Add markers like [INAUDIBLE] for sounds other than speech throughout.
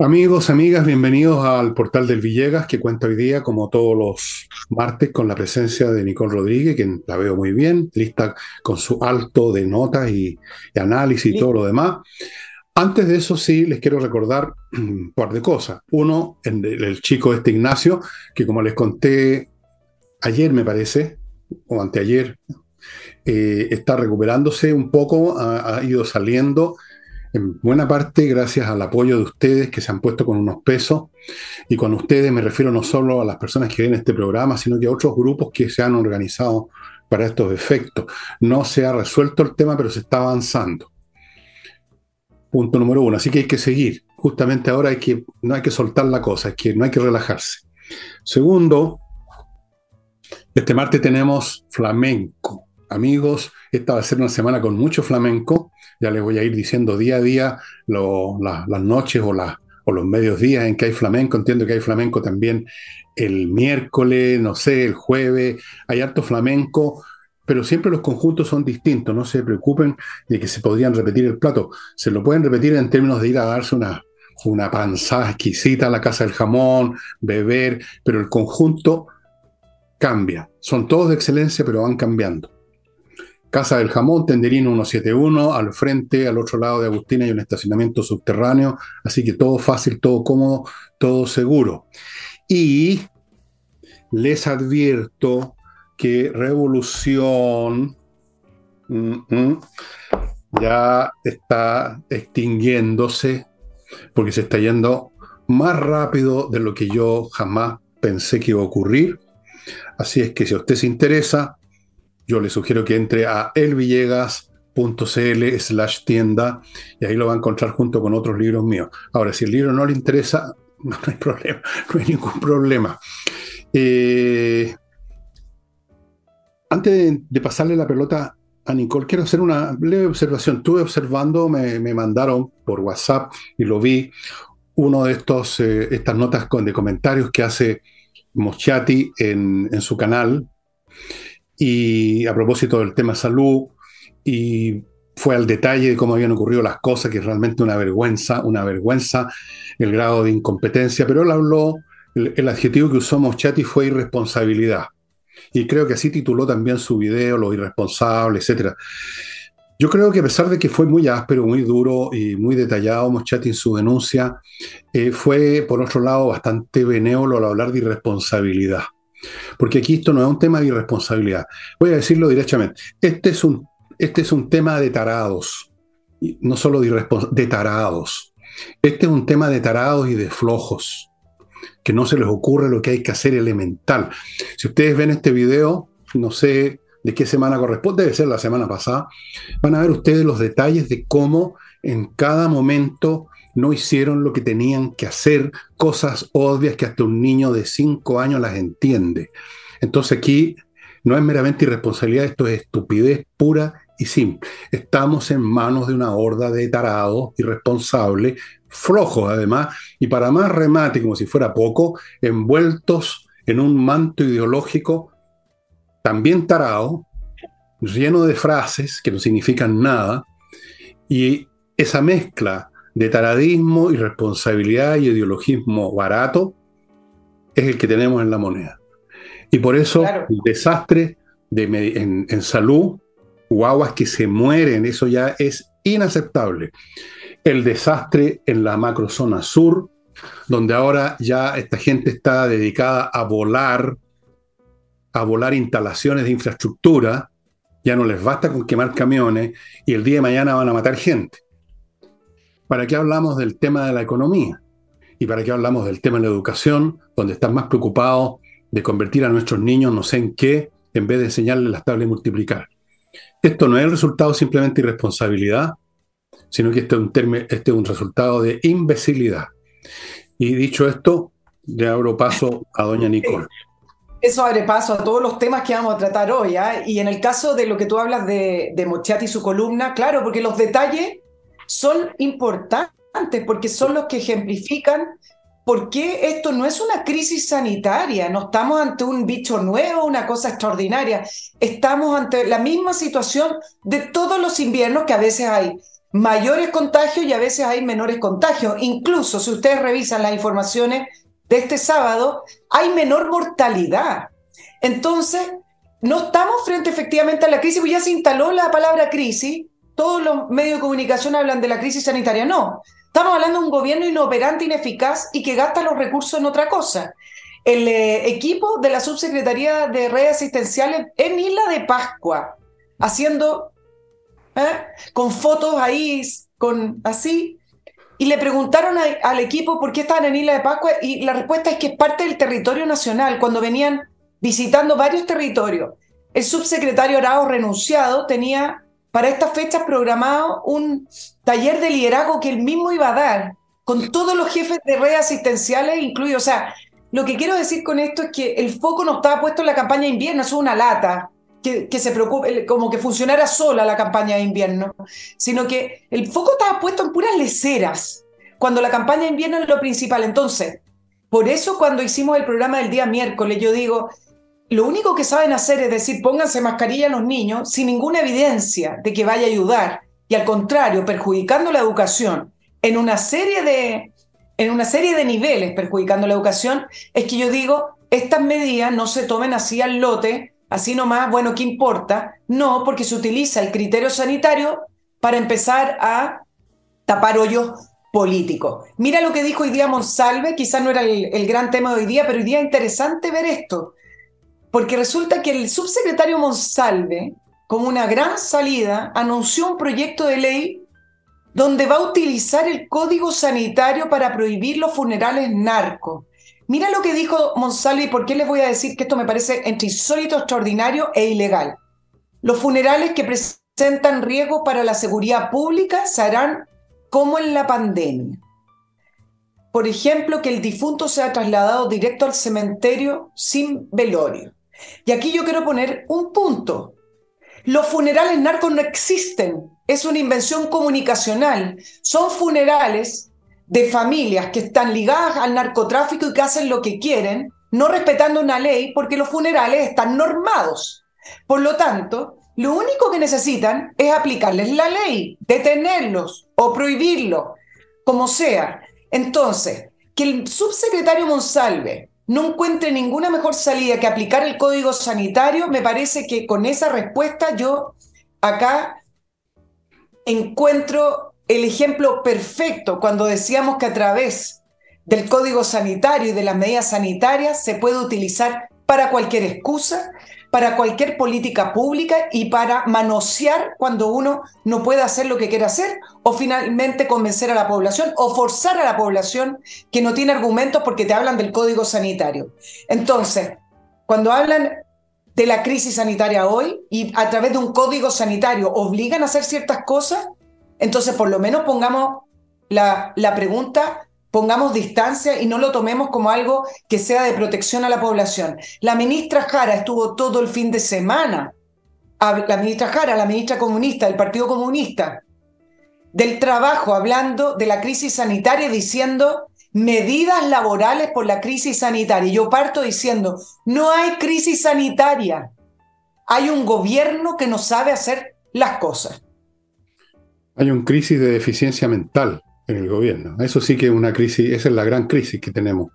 Amigos, amigas, bienvenidos al portal del Villegas, que cuenta hoy día, como todos los martes, con la presencia de Nicole Rodríguez, que la veo muy bien, lista con su alto de notas y, análisis y todo lo demás. Antes de eso, sí, les quiero recordar [CLEARS THROAT] un par de cosas. Uno, el, el chico este Ignacio, que como les conté ayer, me parece, o anteayer, eh, está recuperándose un poco, ha ido saliendo en buena parte gracias al apoyo de ustedes que se han puesto con unos pesos. Y con ustedes me refiero no solo a las personas que ven este programa, sino que a otros grupos que se han organizado para estos efectos. No se ha resuelto el tema, pero se está avanzando. Punto número uno. Así que hay que seguir. Justamente ahora hay que, no hay que soltar la cosa, es que no hay que relajarse. Segundo, este martes tenemos flamenco. Amigos, esta va a ser una semana con mucho flamenco. Ya les voy a ir diciendo día a día las noches o, los medios días en que hay flamenco. Entiendo que hay flamenco también el miércoles, no sé, el jueves. Hay harto flamenco, pero siempre los conjuntos son distintos. No se preocupen de que se podrían repetir el plato. Se lo pueden repetir en términos de ir a darse una, una panzada exquisita a la casa del jamón, beber, pero el conjunto cambia. Son todos de excelencia, pero van cambiando. Casa del Jamón, Tenderino 171, al frente, al otro lado de Agustina hay un estacionamiento subterráneo, así que todo fácil, todo cómodo, todo seguro. Y les advierto que Revolución mm, mm, ya está extinguiéndose porque se está yendo más rápido de lo que yo jamás pensé que iba a ocurrir. Así es que si a usted se interesa, yo le sugiero que entre a elvillegas.cl slash tienda y ahí lo va a encontrar junto con otros libros míos. Ahora, si el libro no le interesa, [LAUGHS] no, hay problema, no hay ningún problema. Eh, antes de, pasarle la pelota a Nicole, quiero hacer una leve observación. Estuve observando, me, mandaron por WhatsApp y lo vi, uno de estos, eh, estas notas de comentarios que hace Moschati en, en su canal, y a propósito del tema salud, y fue al detalle de cómo habían ocurrido las cosas, que es realmente una vergüenza, una vergüenza el grado de incompetencia, pero él habló, el, adjetivo que usó Moschati fue irresponsabilidad. Y creo que así tituló también su video, lo irresponsable, etc. Yo creo que a pesar de que fue muy áspero, muy duro y muy detallado Moschati en su denuncia, eh, fue por otro lado bastante benévolo al hablar de irresponsabilidad. Porque aquí esto no es un tema de irresponsabilidad. Voy a decirlo directamente. Este es un, este es un tema de tarados, no solo de, de tarados. Este es un tema de tarados y de flojos, que no se les ocurre lo que hay que hacer elemental. Si ustedes ven este video, no sé de qué semana corresponde, debe ser la semana pasada, van a ver ustedes los detalles de cómo en cada momento no hicieron lo que tenían que hacer, cosas obvias que hasta un niño de 5 años las entiende. Entonces aquí no es meramente irresponsabilidad, esto es estupidez pura y simple. Estamos en manos de una horda de tarados irresponsables, flojos además, y para más remate, como si fuera poco, envueltos en un manto ideológico también tarado, lleno de frases que no significan nada, y esa mezcla de taradismo, irresponsabilidad y ideologismo barato es el que tenemos en la moneda. Y por eso el desastre de, en, en, salud, guaguas que se mueren, eso ya es inaceptable. El desastre en la macrozona sur, donde ahora ya esta gente está dedicada a volar, a volar instalaciones de infraestructura, ya no les basta con quemar camiones y el día de mañana van a matar gente. ¿Para qué hablamos del tema de la economía? ¿Y para qué hablamos del tema de la educación, donde están más preocupados de convertir a nuestros niños no sé en qué, en vez de enseñarles las tablas y multiplicar? Esto no es el resultado simplemente de irresponsabilidad, sino que este es, un este es un resultado de imbecilidad. Y dicho esto, le abro paso a doña Nicole. Eso abre paso a todos los temas que vamos a tratar hoy. ¿ah? Y en el caso de lo que tú hablas de, de Mochati y su columna, claro, porque los detalles son importantes porque son los que ejemplifican por qué esto no es una crisis sanitaria, no estamos ante un bicho nuevo, una cosa extraordinaria, estamos ante la misma situación de todos los inviernos que a veces hay mayores contagios y a veces hay menores contagios. Incluso si ustedes revisan las informaciones de este sábado, hay menor mortalidad. Entonces, no estamos frente efectivamente a la crisis, porque ya se instaló la palabra crisis, todos los medios de comunicación hablan de la crisis sanitaria, no. Estamos hablando de un gobierno inoperante, ineficaz y que gasta los recursos en otra cosa. El eh, equipo de la Subsecretaría de Redes Asistenciales en Isla de Pascua, haciendo ¿eh? con fotos ahí, con así, y le preguntaron al equipo por qué estaban en Isla de Pascua y la respuesta es que es parte del territorio nacional. Cuando venían visitando varios territorios, el subsecretario Arao renunciado tenía para estas fechas programado un taller de liderazgo que él mismo iba a dar con todos los jefes de redes asistenciales incluidos. O sea, lo que quiero decir con esto es que el foco no estaba puesto en la campaña de invierno, eso es una lata que, se preocupe, como que funcionara sola la campaña de invierno, sino que el foco estaba puesto en puras leceras, cuando la campaña de invierno es lo principal. Entonces, por eso cuando hicimos el programa del día miércoles, yo digo, lo único que saben hacer es decir, pónganse mascarilla a los niños sin ninguna evidencia de que vaya a ayudar y al contrario, perjudicando la educación en una serie de, en una serie de niveles, perjudicando la educación, es que yo digo, estas medidas no se tomen así al lote así nomás, bueno, ¿qué importa? No, porque se utiliza el criterio sanitario para empezar a tapar hoyos políticos. Mira lo que dijo hoy día Monsalve, quizás no era el, gran tema de hoy día, pero hoy día es interesante ver esto, porque resulta que el subsecretario Monsalve, como una gran salida, anunció un proyecto de ley donde va a utilizar el código sanitario para prohibir los funerales narcos. Mira lo que dijo Monsalve y por qué les voy a decir que esto me parece entre insólito, extraordinario e ilegal. Los funerales que presentan riesgo para la seguridad pública se harán como en la pandemia. Por ejemplo, que el difunto sea trasladado directo al cementerio sin velorio. Y aquí yo quiero poner un punto. Los funerales narcos no existen, es una invención comunicacional. Son funerales de familias que están ligadas al narcotráfico y que hacen lo que quieren, no respetando una ley porque los funerales están normados. Por lo tanto, lo único que necesitan es aplicarles la ley, detenerlos o prohibirlo, como sea. Entonces, que el subsecretario Monsalve no encuentre ninguna mejor salida que aplicar el código sanitario, me parece que con esa respuesta yo acá encuentro el ejemplo perfecto cuando decíamos que a través del código sanitario y de las medidas sanitarias se puede utilizar para cualquier excusa, para cualquier política pública y para manosear cuando uno no puede hacer lo que quiere hacer o finalmente convencer a la población o forzar a la población que no tiene argumentos porque te hablan del código sanitario. Entonces, cuando hablan de la crisis sanitaria hoy y a través de un código sanitario obligan a hacer ciertas cosas, entonces, por lo menos pongamos la, pregunta, pongamos distancia y no lo tomemos como algo que sea de protección a la población. La ministra Jara estuvo todo el fin de semana, la ministra Jara, la ministra comunista del Partido Comunista, del trabajo, hablando de la crisis sanitaria, diciendo medidas laborales por la crisis sanitaria. Yo parto diciendo, no hay crisis sanitaria, hay un gobierno que no sabe hacer las cosas. Hay una crisis de deficiencia mental en el gobierno. Eso sí que es una crisis, esa es la gran crisis que tenemos.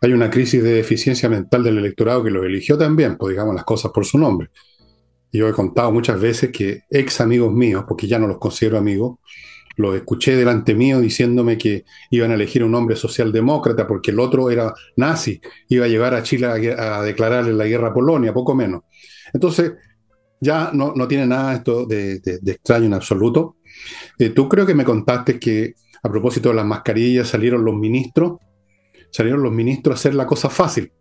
Hay una crisis de deficiencia mental del electorado que lo eligió también, pues digamos las cosas por su nombre. Yo he contado muchas veces que ex amigos míos, porque ya no los considero amigos, los escuché delante mío diciéndome que iban a elegir un hombre socialdemócrata porque el otro era nazi, iba a llevar a Chile a, declararle la guerra a Polonia, poco menos. Entonces, ya no, tiene nada esto de extraño en absoluto. Eh, tú creo que me contaste que a propósito de las mascarillas salieron los ministros, salieron los ministros a hacer la cosa fácil.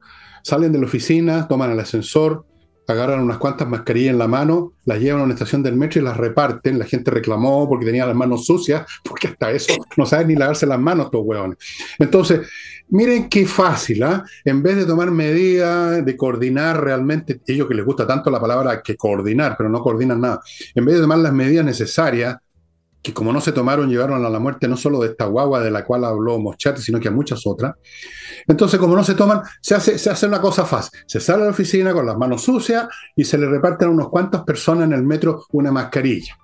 Salen de la oficina, toman el ascensor, agarran unas cuantas mascarillas en la mano, las llevan a una estación del metro y las reparten. La gente reclamó porque tenía las manos sucias, [LAUGHS] porque hasta eso no saben ni lavarse las manos estos hueones. Entonces, miren qué fácil, ¿ah? En vez de tomar medidas, de coordinar realmente, ellos que les gusta tanto la palabra que coordinar, pero no coordinan nada, en vez de tomar las medidas necesarias que como no se tomaron, llevaron a la muerte no solo de esta guagua de la cual habló Moschati, sino que a muchas otras. Entonces, como no se toman, se hace, se hace una cosa fácil. Se sale a la oficina con las manos sucias y se le reparten a unas cuantas personas en el metro una mascarilla.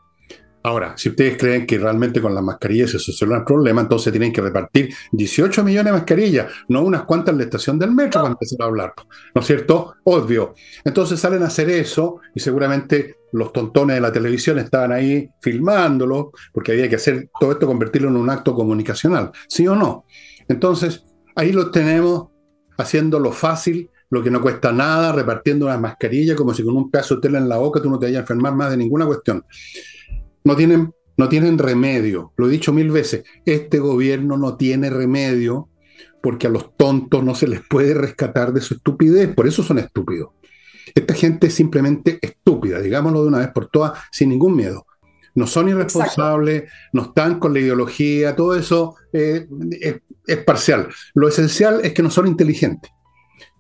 Ahora, si ustedes creen que realmente con las mascarillas se soluciona el problema, entonces tienen que repartir 18 millones de mascarillas, no unas cuantas en la estación del metro para empezar a hablar. ¿No es cierto? Obvio. Entonces salen a hacer eso y seguramente los tontones de la televisión estaban ahí filmándolo, porque había que hacer todo esto, convertirlo en un acto comunicacional. ¿Sí o no? Entonces, ahí lo tenemos haciendo lo fácil, lo que no cuesta nada, repartiendo unas mascarillas como si con un pedazo de tela en la boca tú no te vayas a enfermar más de ninguna cuestión no tienen, no tienen remedio. Lo he dicho mil veces, este gobierno no tiene remedio porque a los tontos no se les puede rescatar de su estupidez, por eso son estúpidos. Esta gente es simplemente estúpida, digámoslo de una vez por todas, sin ningún miedo. No son irresponsables, no están con la ideología, todo eso eh, es parcial. Lo esencial es que no son inteligentes.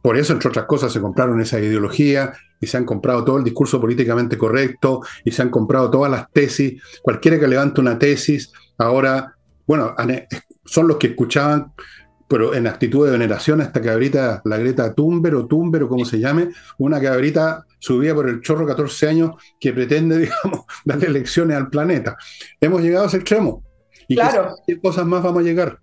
Por eso, entre otras cosas, se compraron esa ideología y se han comprado todo el discurso políticamente correcto y se han comprado todas las tesis. Cualquiera que levante una tesis, ahora, bueno, son los que escuchaban, pero en actitud de veneración a esta cabrita, la Greta Thunberg o Thunberg o como se llame, una cabrita subida por el chorro 14 años que pretende, [LAUGHS] digamos, darle lecciones al planeta. Hemos llegado a ese extremo. ¿Y claro. qué cosas más vamos a llegar?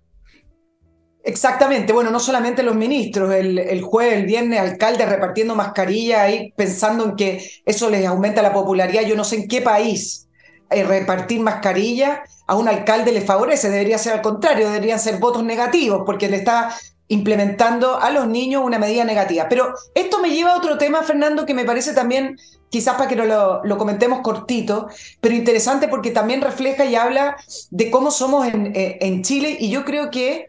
Exactamente, bueno, no solamente los ministros, el, jueves, el viernes, alcaldes repartiendo mascarilla ahí pensando en que eso les aumenta la popularidad. Yo no sé en qué país eh, repartir mascarilla a un alcalde le favorece, debería ser al contrario, deberían ser votos negativos porque le está implementando a los niños una medida negativa. Pero esto me lleva a otro tema, Fernando, que me parece también, quizás para que lo, lo comentemos cortito, pero interesante porque también refleja y habla de cómo somos en, eh, en Chile y yo creo que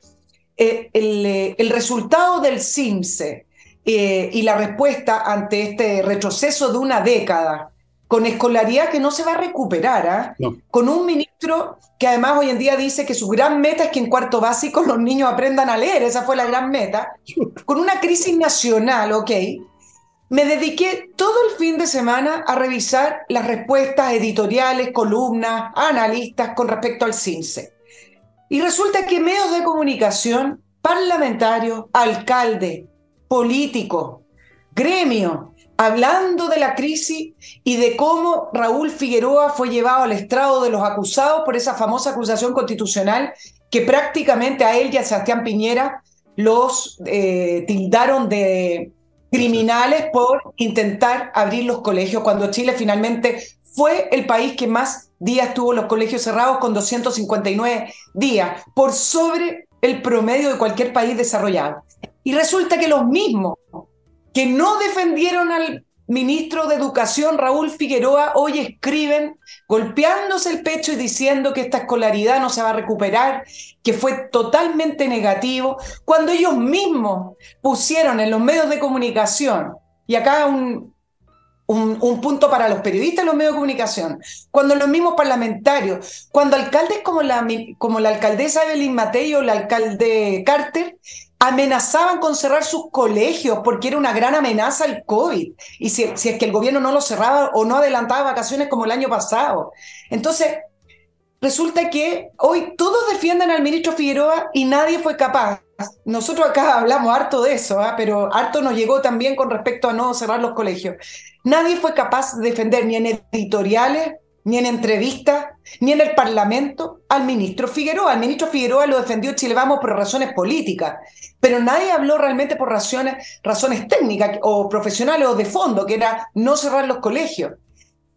eh, eh, el, resultado del CIMSE eh, y la respuesta ante este retroceso de una década con escolaridad que no se va a recuperar, ¿ah? con un ministro que además hoy en día dice que su gran meta es que en cuarto básico los niños aprendan a leer, esa fue la gran meta, con una crisis nacional, ¿ok? Me dediqué todo el fin de semana a revisar las respuestas editoriales, columnas, analistas con respecto al CIMSE. Y resulta que medios de comunicación, parlamentarios, alcalde, político, gremio, hablando de la crisis y de cómo Raúl Figueroa fue llevado al estrado de los acusados por esa famosa acusación constitucional que prácticamente a él y a Sebastián Piñera los eh, tildaron de criminales por intentar abrir los colegios cuando Chile finalmente fue el país que más días tuvo los colegios cerrados con 259 días, por sobre el promedio de cualquier país desarrollado. Y resulta que los mismos que no defendieron al ministro de Educación, Raúl Figueroa, hoy escriben golpeándose el pecho y diciendo que esta escolaridad no se va a recuperar, que fue totalmente negativo, cuando ellos mismos pusieron en los medios de comunicación, y acá un, un, punto para los periodistas y los medios de comunicación, cuando los mismos parlamentarios, cuando alcaldes como la, como la alcaldesa Evelyn Matei o el alcalde Carter amenazaban con cerrar sus colegios porque era una gran amenaza el COVID. Y si, es que el gobierno no lo cerraba o no adelantaba vacaciones como el año pasado. Entonces, resulta que hoy todos defienden al ministro Figueroa y nadie fue capaz nosotros acá hablamos harto de eso, ¿ah? pero harto nos llegó también con respecto a no cerrar los colegios. Nadie fue capaz de defender ni en editoriales, ni en entrevistas, ni en el Parlamento al ministro Figueroa. Al ministro Figueroa lo defendió Chile Vamos por razones políticas, pero nadie habló realmente por razones, técnicas o profesionales o de fondo, que era no cerrar los colegios.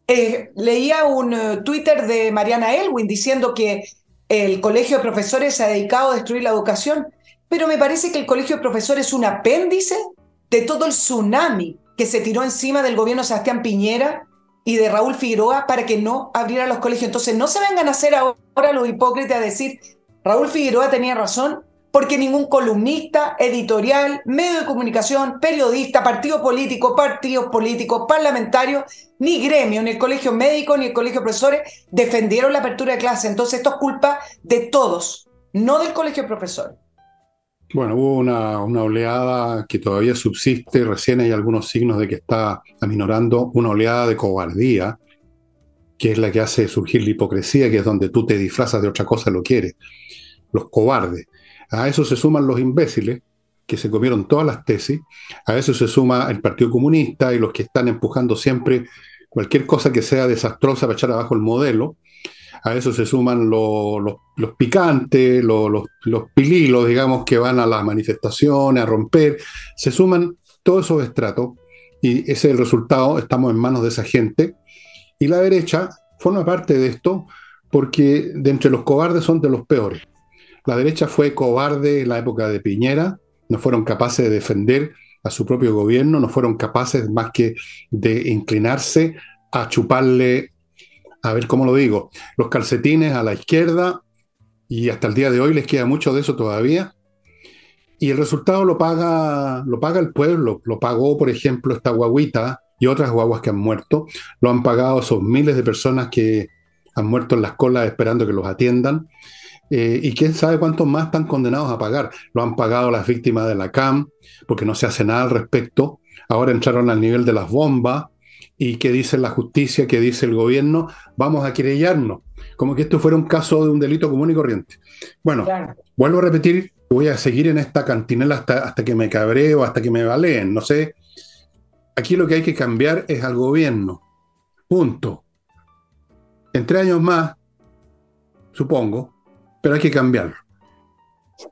Eh, leía un eh, Twitter de Mariana Elwin diciendo que el colegio de profesores se ha dedicado a destruir la educación pero me parece que el colegio de profesores es un apéndice de todo el tsunami que se tiró encima del gobierno Sebastián Piñera y de Raúl Figueroa para que no abriera los colegios. Entonces, no se vengan a hacer ahora los hipócritas a decir, Raúl Figueroa tenía razón, porque ningún columnista, editorial, medio de comunicación, periodista, partido político, partidos políticos, parlamentarios, ni gremio, ni el colegio médico, ni el colegio de profesores defendieron la apertura de clase. Entonces, esto es culpa de todos, no del colegio de profesores. Bueno, hubo una, oleada que todavía subsiste, recién hay algunos signos de que está aminorando, una oleada de cobardía, que es la que hace surgir la hipocresía, que es donde tú te disfrazas de otra cosa lo quieres. Los cobardes. A eso se suman los imbéciles, que se comieron todas las tesis, a eso se suma el Partido Comunista y los que están empujando siempre cualquier cosa que sea desastrosa para echar abajo el modelo, a eso se suman los picantes, los pililos, digamos, que van a las manifestaciones, a romper, se suman todos esos estratos y ese es el resultado, estamos en manos de esa gente. Y la derecha forma parte de esto porque de entre los cobardes son de los peores. La derecha fue cobarde en la época de Piñera, no fueron capaces de defender a su propio gobierno, no fueron capaces más que de inclinarse a chuparle, a ver cómo lo digo, los calcetines a la izquierda y hasta el día de hoy les queda mucho de eso todavía. Y el resultado lo paga, lo paga el pueblo, lo pagó, por ejemplo, esta guaguita y otras guaguas que han muerto, lo han pagado esos miles de personas que han muerto en las colas esperando que los atiendan. Eh, y quién sabe cuántos más están condenados a pagar. Lo han pagado las víctimas de la CAM, porque no se hace nada al respecto. Ahora entraron al nivel de las bombas. ¿Y qué dice la justicia? ¿Qué dice el gobierno? Vamos a querellarnos. Como que esto fuera un caso de un delito común y corriente. Bueno, vuelvo a repetir, voy a seguir en esta cantinela hasta, hasta que me cabreo, hasta que me baleen. No sé. Aquí lo que hay que cambiar es al gobierno. Punto. En tres años más, supongo, pero hay que cambiarlo.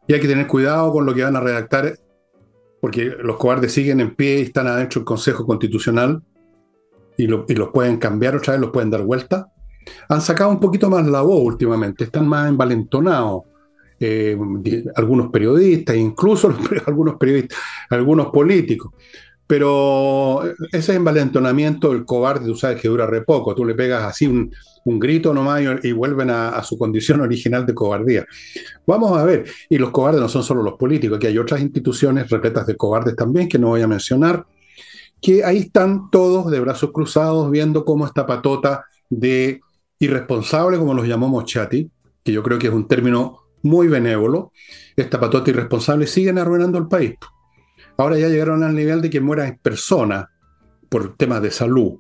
Y hay que tener cuidado con lo que van a redactar, porque los cobardes siguen en pie y están adentro del Consejo Constitucional y, los pueden cambiar otra vez, los pueden dar vuelta. Han sacado un poquito más la voz últimamente, están más envalentonados. Eh, algunos periodistas, incluso [LAUGHS] algunos periodistas, algunos políticos. Pero ese envalentonamiento del cobarde, tú sabes que dura re poco. Tú le pegas así un, un grito nomás y, vuelven a, su condición [LAUGHS] original de cobardía. Vamos a ver, y los cobardes no son solo los políticos, que hay otras instituciones repletas de cobardes también que no voy a mencionar, que ahí están todos de brazos cruzados viendo cómo esta patota de irresponsable, como los llamó Mochati, que yo creo que es un término muy benévolo, esta patota irresponsable siguen arruinando el país. Ahora ya llegaron al nivel de que mueran personas por temas de salud.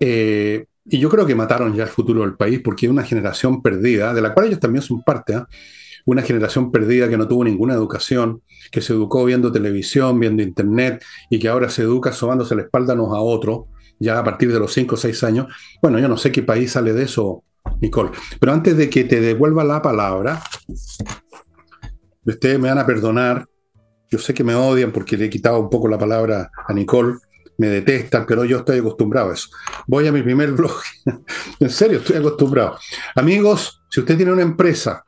Eh, y yo creo que mataron ya el futuro del país porque una generación perdida, de la cual ellos también son parte, ¿ah? Una generación perdida que no tuvo ninguna educación, que se educó viendo televisión, viendo internet y que ahora se educa sobándose la espalda unos a otros, ya a partir de los 5 o 6 años. Bueno, yo no sé qué país sale de eso, Nicole. Pero antes de que te devuelva la palabra, ustedes me van a perdonar. Yo sé que me odian porque le he quitado un poco la palabra a Nicole me detestan, pero yo estoy acostumbrado a eso. Voy a mi primer [LAUGHS] blog. en serio, estoy acostumbrado. Amigos, si usted tiene una empresa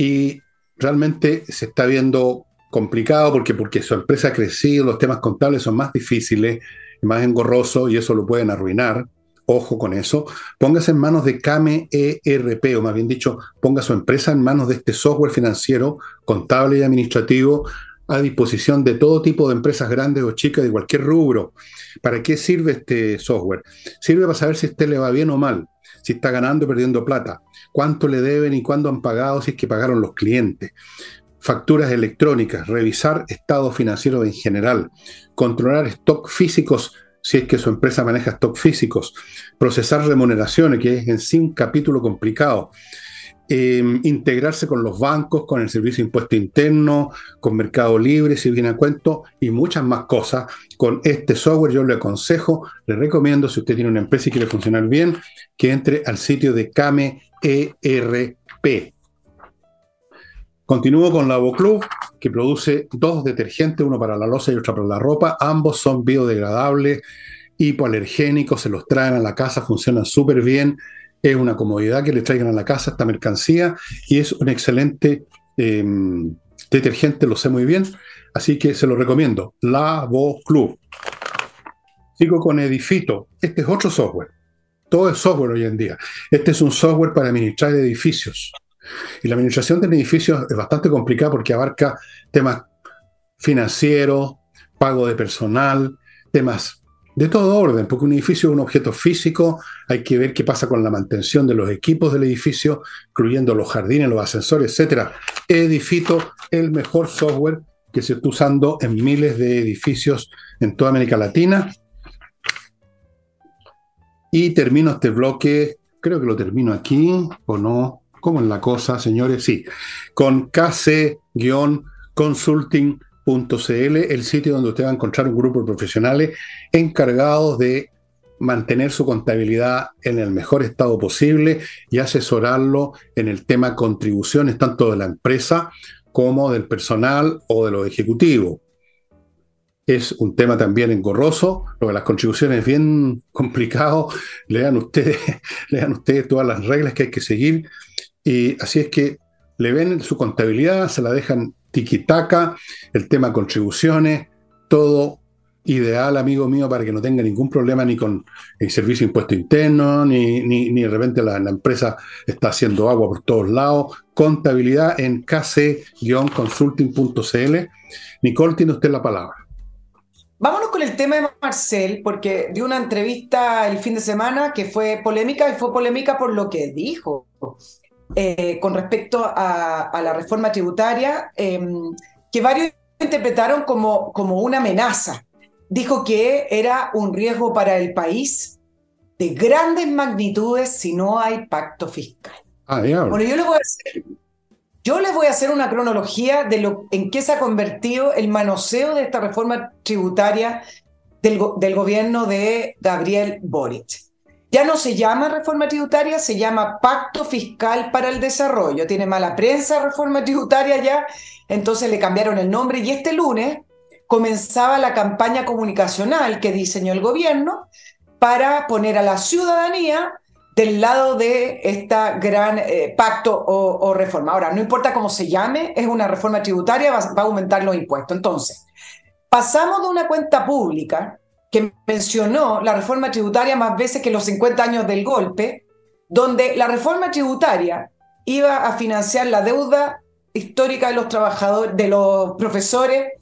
y realmente se está viendo complicado porque, porque su empresa ha crecido, los temas contables son más difíciles, más engorrosos y eso lo pueden arruinar. Ojo con eso. Póngase en manos de Kame ERP, o más bien dicho, ponga su empresa en manos de este software financiero, contable y administrativo a disposición de todo tipo de empresas grandes o chicas de cualquier rubro. ¿Para qué sirve este software? Sirve para saber si a usted le va bien o mal, si está ganando o perdiendo plata, cuánto le deben y cuándo han pagado, si es que pagaron los clientes. Facturas electrónicas, revisar estado financiero en general, controlar stock físicos si es que su empresa maneja stock físicos, procesar remuneraciones, que es en sí un capítulo complicado, Em, integrarse con los bancos, con el servicio de impuesto interno, con Mercado Libre, si viene a cuento, y muchas más cosas. Con este software yo le aconsejo, le recomiendo, si usted tiene una empresa y quiere funcionar bien, que entre al sitio de Kame ERP. Continúo con la Club, que produce dos detergentes, uno para la losa y otro para la ropa. Ambos son biodegradables, hipoalergénicos, se los traen a la casa, funcionan súper bien es una comodidad que le traigan a la casa esta mercancía y es un excelente em, detergente, lo sé muy bien, así que se lo recomiendo. Lavo Club. Sigo con Edifito. Este es otro software. Todo es software hoy en día. Este es un software para administrar edificios. Y la administración de edificios es bastante complicada porque abarca temas financieros, pago de personal, temas de todo orden, porque un edificio es un objeto físico, hay que ver qué pasa con la mantención de los equipos del edificio, incluyendo los jardines, los ascensores, etc. Edifito, el mejor software que se está usando en miles de edificios en toda América Latina. Y termino este bloque, creo que lo termino aquí, o no, ¿cómo es la cosa, señores? Sí, con KC-Consulting el sitio donde usted va a encontrar un grupo de profesionales encargados de mantener su contabilidad en el mejor estado posible y asesorarlo en el tema contribuciones tanto de la empresa como del personal o de los ejecutivos. Es un tema también engorroso, lo de las contribuciones es bien [LAUGHS] complicado. Lean ustedes, [LAUGHS] lean ustedes todas las reglas que hay que seguir. Y así es que le ven su contabilidad, se la dejan tiquitaca, el tema contribuciones, todo ideal, amigo mío, para que no tenga ningún problema ni con el servicio de impuesto interno, ni, ni, de repente la, empresa está haciendo agua por todos lados. Contabilidad en kc-consulting.cl. Nicole, tiene usted la palabra. Vámonos con el tema de Marcel, porque dio una entrevista el fin de semana que fue polémica y fue polémica por lo que dijo eh, con respecto a, la reforma tributaria, em, que varios interpretaron como, como una amenaza dijo que era un riesgo para el país de grandes magnitudes si no hay pacto fiscal. Ah, bueno, yo les voy a hacer, yo les voy a hacer una cronología de lo en qué se ha convertido el manoseo de esta reforma tributaria del, gobierno de Gabriel Boric. Ya no se llama reforma tributaria, se llama Pacto Fiscal para el Desarrollo. Tiene mala prensa reforma tributaria ya, entonces le cambiaron el nombre y este lunes comenzaba la campaña comunicacional que diseñó el gobierno para poner a la ciudadanía del lado de esta gran eh, pacto o, reforma. Ahora, no importa cómo se llame, es una reforma tributaria, va, va a aumentar los impuestos. Entonces, pasamos de una cuenta pública que mencionó la reforma tributaria más veces que los 50 años del golpe, donde la reforma tributaria iba a financiar la deuda histórica de los trabajadores, de los profesores,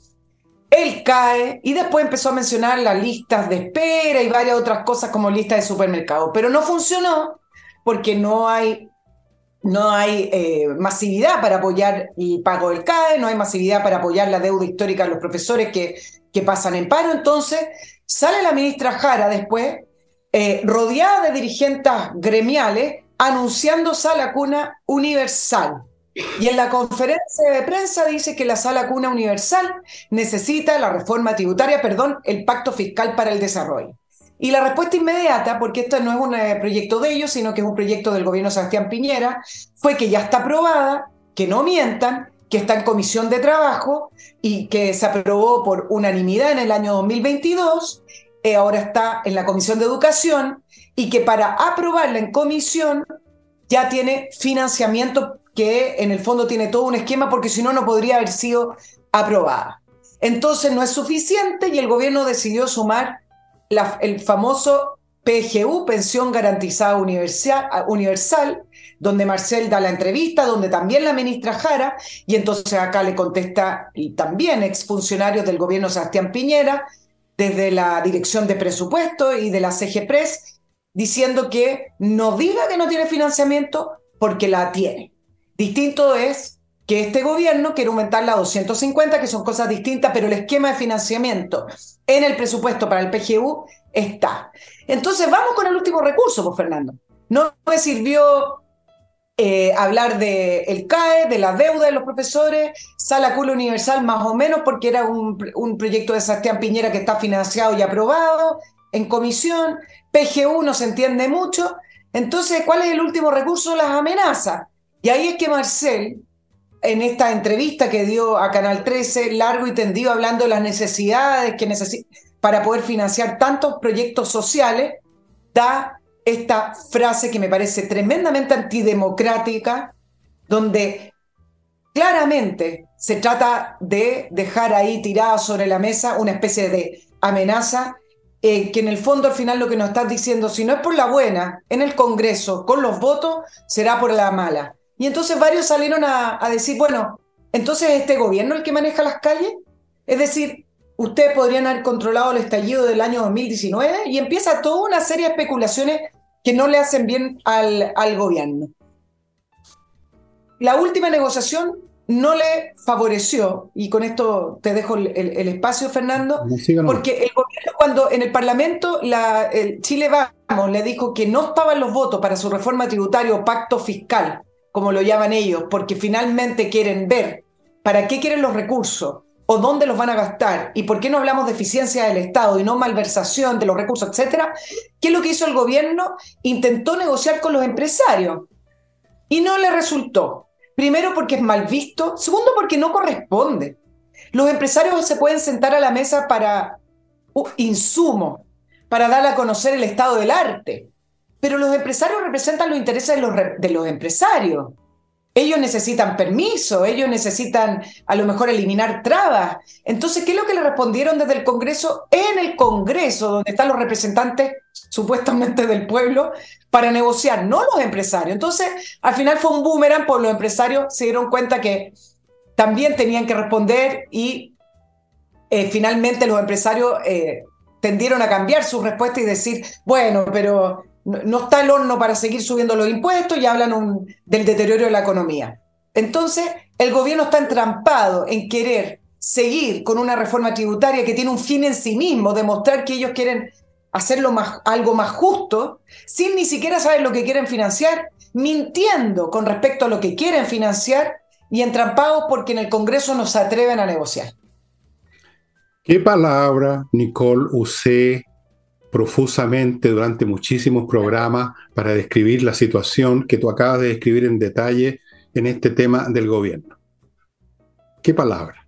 él cae y después empezó a mencionar las listas de espera y varias otras cosas como listas de supermercado. Pero no funcionó porque no hay, no hay eh, masividad para apoyar el pago del CAE, no hay masividad para apoyar la deuda histórica de los profesores que, que pasan en paro. Entonces sale la ministra Jara después, eh, rodeada de dirigentes gremiales, anunciando sala cuna universal. Y en la conferencia de prensa dice que la sala cuna universal necesita la reforma tributaria, perdón, el pacto fiscal para el desarrollo. Y la respuesta inmediata, porque esto no es un eh, proyecto de ellos, sino que es un proyecto del gobierno Sebastián Piñera, fue que ya está aprobada, que no mientan, que está en comisión de trabajo y que se aprobó por unanimidad en el año 2022, eh, ahora está en la comisión de educación y que para aprobarla en comisión ya tiene financiamiento que en el fondo tiene todo un esquema porque si no, no podría haber sido aprobada. Entonces no es suficiente y el gobierno decidió sumar el famoso PGU, Pensión Garantizada Universal, donde Marcel da la entrevista, donde también la ministra Jara, y entonces acá le contesta y también exfuncionarios del gobierno Sebastián Piñera, desde la Dirección de Presupuesto y de la CGPRES, diciendo que no diga que no tiene financiamiento porque la tiene. Distinto es que este gobierno quiere aumentar la 250, que son cosas distintas, pero el esquema de financiamiento en el presupuesto para el PGU está. Entonces, vamos con el último recurso, pues, Fernando. No me sirvió eh, hablar del el CAE, de la deuda de los profesores, Sala Culo Universal más o menos, porque era un, un proyecto de Sebastián Piñera que está financiado y aprobado en comisión. PGU no se entiende mucho. Entonces, ¿cuál es el último recurso? Las amenazas. Y ahí es que Marcel, en esta entrevista que dio a Canal 13, largo y tendido, hablando de las necesidades que necesita para poder financiar tantos proyectos sociales, da esta frase que me parece tremendamente antidemocrática, donde claramente se trata de dejar ahí tirada sobre la mesa una especie de amenaza eh, que en el fondo al final lo que nos estás diciendo, si no es por la buena, en el Congreso, con los votos, será por la mala. Y entonces varios salieron a, decir, bueno, entonces este gobierno el que maneja las calles. Es decir, ustedes podrían haber controlado el estallido del año 2019 y empieza toda una serie de especulaciones que no le hacen bien al, al gobierno. La última negociación no le favoreció, y con esto te dejo el, espacio, Fernando, porque el gobierno cuando en el Parlamento la, el Chile Vamos le dijo que no estaban los votos para su reforma tributaria o pacto fiscal como lo llaman ellos, porque finalmente quieren ver para qué quieren los recursos, o dónde los van a gastar y por qué no hablamos de eficiencia del Estado y no malversación de los recursos, etcétera, ¿qué es lo que hizo el gobierno? Intentó negociar con los empresarios y no le resultó. Primero porque es mal visto, segundo porque no corresponde. Los empresarios se pueden sentar a la mesa para uh, insumos, para dar a conocer el estado del arte, pero los empresarios representan los intereses de los, de los empresarios. Ellos necesitan permiso, ellos necesitan a lo mejor eliminar trabas. Entonces, ¿qué es lo que le respondieron desde el Congreso? En el Congreso, donde están los representantes supuestamente del pueblo, para negociar, no los empresarios. Entonces, al final fue un boomerang, por los empresarios se dieron cuenta que también tenían que responder y eh, finalmente los empresarios eh, tendieron a cambiar su respuesta y decir, bueno, pero no, está el horno para seguir subiendo los impuestos y hablan del deterioro de la economía. Entonces, el gobierno está entrampado en querer seguir con una reforma tributaria que tiene un fin en sí mismo, demostrar que ellos quieren hacerlo más, algo más justo, sin ni siquiera saber lo que quieren financiar, mintiendo con respecto a lo que quieren financiar y entrampados porque en el Congreso no se atreven a negociar. ¿Qué palabra, Nicole, usé profusamente durante muchísimos programas para describir la situación que tú acabas de describir en detalle en este tema del gobierno? ¿Qué palabra?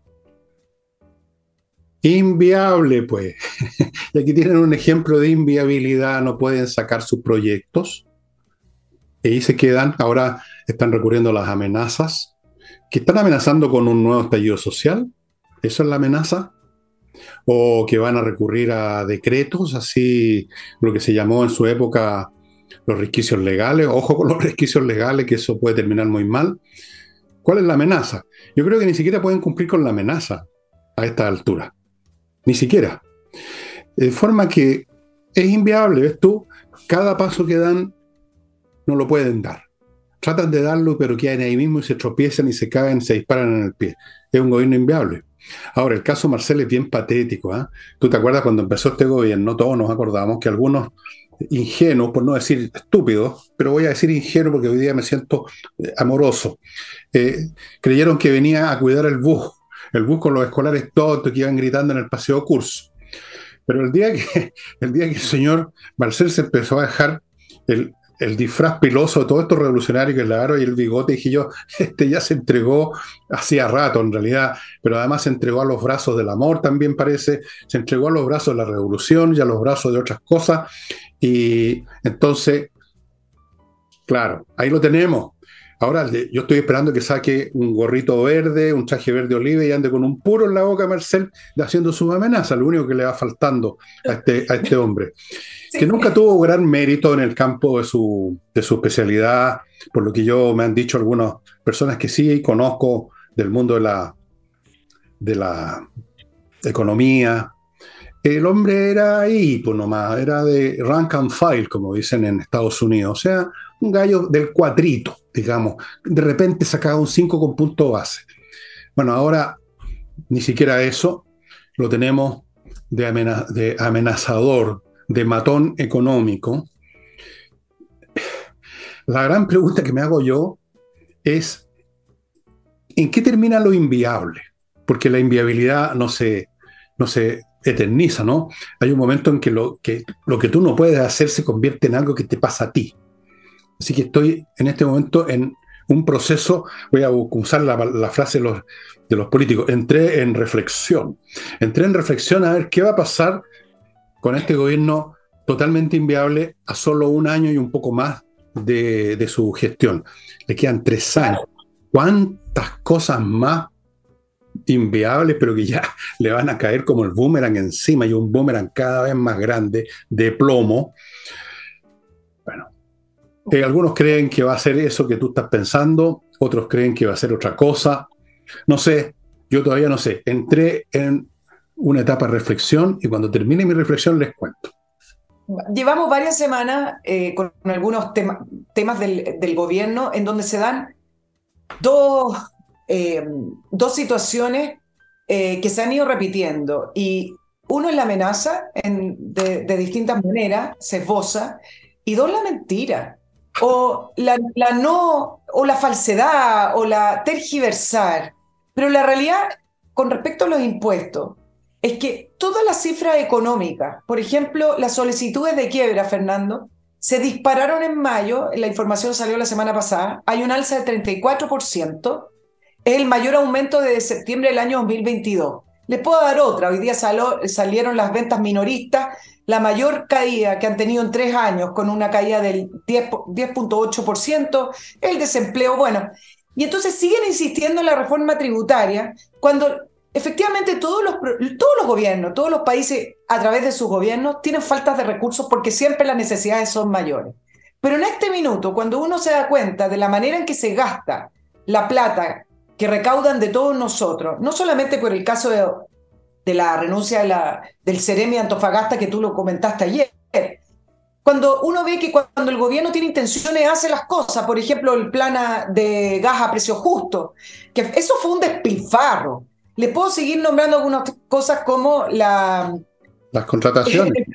Inviable, pues. [LAUGHS] y aquí tienen un ejemplo de inviabilidad, no pueden sacar sus proyectos. Y ahí se quedan, ahora están recurriendo a las amenazas, que están amenazando con un nuevo estallido social. ¿Eso es la amenaza? O que van a recurrir a decretos, así lo que se llamó en su época los resquicios legales. Ojo con los [LAUGHS] resquicios legales, que eso puede terminar muy mal. ¿Cuál es la amenaza? Yo creo que ni siquiera pueden cumplir con la amenaza a esta altura. Ni siquiera. De forma que es inviable, ¿ves tú? Cada paso que dan no lo pueden dar. Tratan de darlo, pero quedan ahí mismo y se tropiezan y se caen, se disparan en el pie. Es un gobierno inviable. Ahora, el caso Marcel es bien patético. ¿ah? ¿Tú te acuerdas cuando empezó este gobierno? Todos nos acordamos que algunos ingenuos, por no decir estúpidos, pero voy a decir ingenuo porque hoy día me siento eh, amoroso, eh, creyeron que venía a cuidar el bus el bus con los escolares todos que iban gritando en el paseo curso. Pero el día que [LAUGHS] el, día que el señor Marcel se empezó a dejar el, disfraz piloso de todos estos revolucionarios que le y el bigote, dije yo, [LAUGHS] este ya se entregó hacía rato en realidad, pero además se entregó a los brazos del amor también parece, se entregó a los brazos de la revolución y a los brazos de otras cosas. Y entonces, claro, ahí lo tenemos. Ahora yo estoy esperando que saque un gorrito verde, un traje verde oliva y ande con un puro en la boca Marcel haciendo su amenaza, lo único que le va faltando a este, a este hombre. [LAUGHS] Que nunca tuvo gran mérito en el campo de su, de su especialidad, por lo que yo me han dicho algunas personas que sí conozco del mundo de la, de la economía. El hombre era ahí, pues nomás, era de rank and file, como dicen en Estados Unidos, o sea, un gallo del cuatrito digamos, de repente sacaba un 5 con punto base. Bueno, ahora ni siquiera eso lo tenemos de, amenazador, de matón económico. La gran pregunta que me hago yo es, ¿en qué termina lo inviable? Porque la inviabilidad no se, no se eterniza, ¿no? Hay un momento en que lo que tú no puedes hacer se convierte en algo que te pasa a ti. Así que estoy en este momento en un proceso, voy a usar la, frase de los, políticos, entré en reflexión. Entré en reflexión a ver qué va a pasar con este gobierno totalmente inviable a solo un año y un poco más de su gestión. Le quedan tres años. ¿Cuántas cosas más inviables, pero que ya [LAUGHS] le van a caer como el boomerang encima y un boomerang cada vez más grande de plomo? Eh, algunos creen que va a ser eso que tú estás pensando, otros creen que va a ser otra cosa. No sé, yo todavía no sé. Entré en una etapa de reflexión y cuando termine mi reflexión les cuento. Llevamos varias semanas eh, con algunos temas del, gobierno en donde se dan dos, eh, dos situaciones que se han ido repitiendo. Y uno es la amenaza de, de distintas maneras, se esboza, y dos, la mentira o la, no, o la falsedad, o la tergiversar. Pero la realidad con respecto a los impuestos es que todas las cifras económicas, por ejemplo, las solicitudes de quiebra, Fernando, se dispararon en mayo, la información salió la semana pasada, hay un alza del 34%, es el mayor aumento desde septiembre del año 2022. Les puedo dar otra, hoy día salieron las ventas minoristas, la mayor caída que han tenido en tres años, con una caída del 10.8%, el desempleo, bueno. Y entonces siguen insistiendo en la reforma tributaria cuando efectivamente todos los, todos los gobiernos, todos los países a través de sus gobiernos tienen faltas de recursos porque siempre las necesidades son mayores. Pero en este minuto, cuando uno se da cuenta de la manera en que se gasta la plata que recaudan de todos nosotros, no solamente por el caso de, de la renuncia de la, del Ceremi Antofagasta que tú lo comentaste ayer, cuando uno ve que cuando el gobierno tiene intenciones hace las cosas, por ejemplo el plan de gas a precio justo, que eso fue un despilfarro, le puedo seguir nombrando algunas cosas como la... Las contrataciones.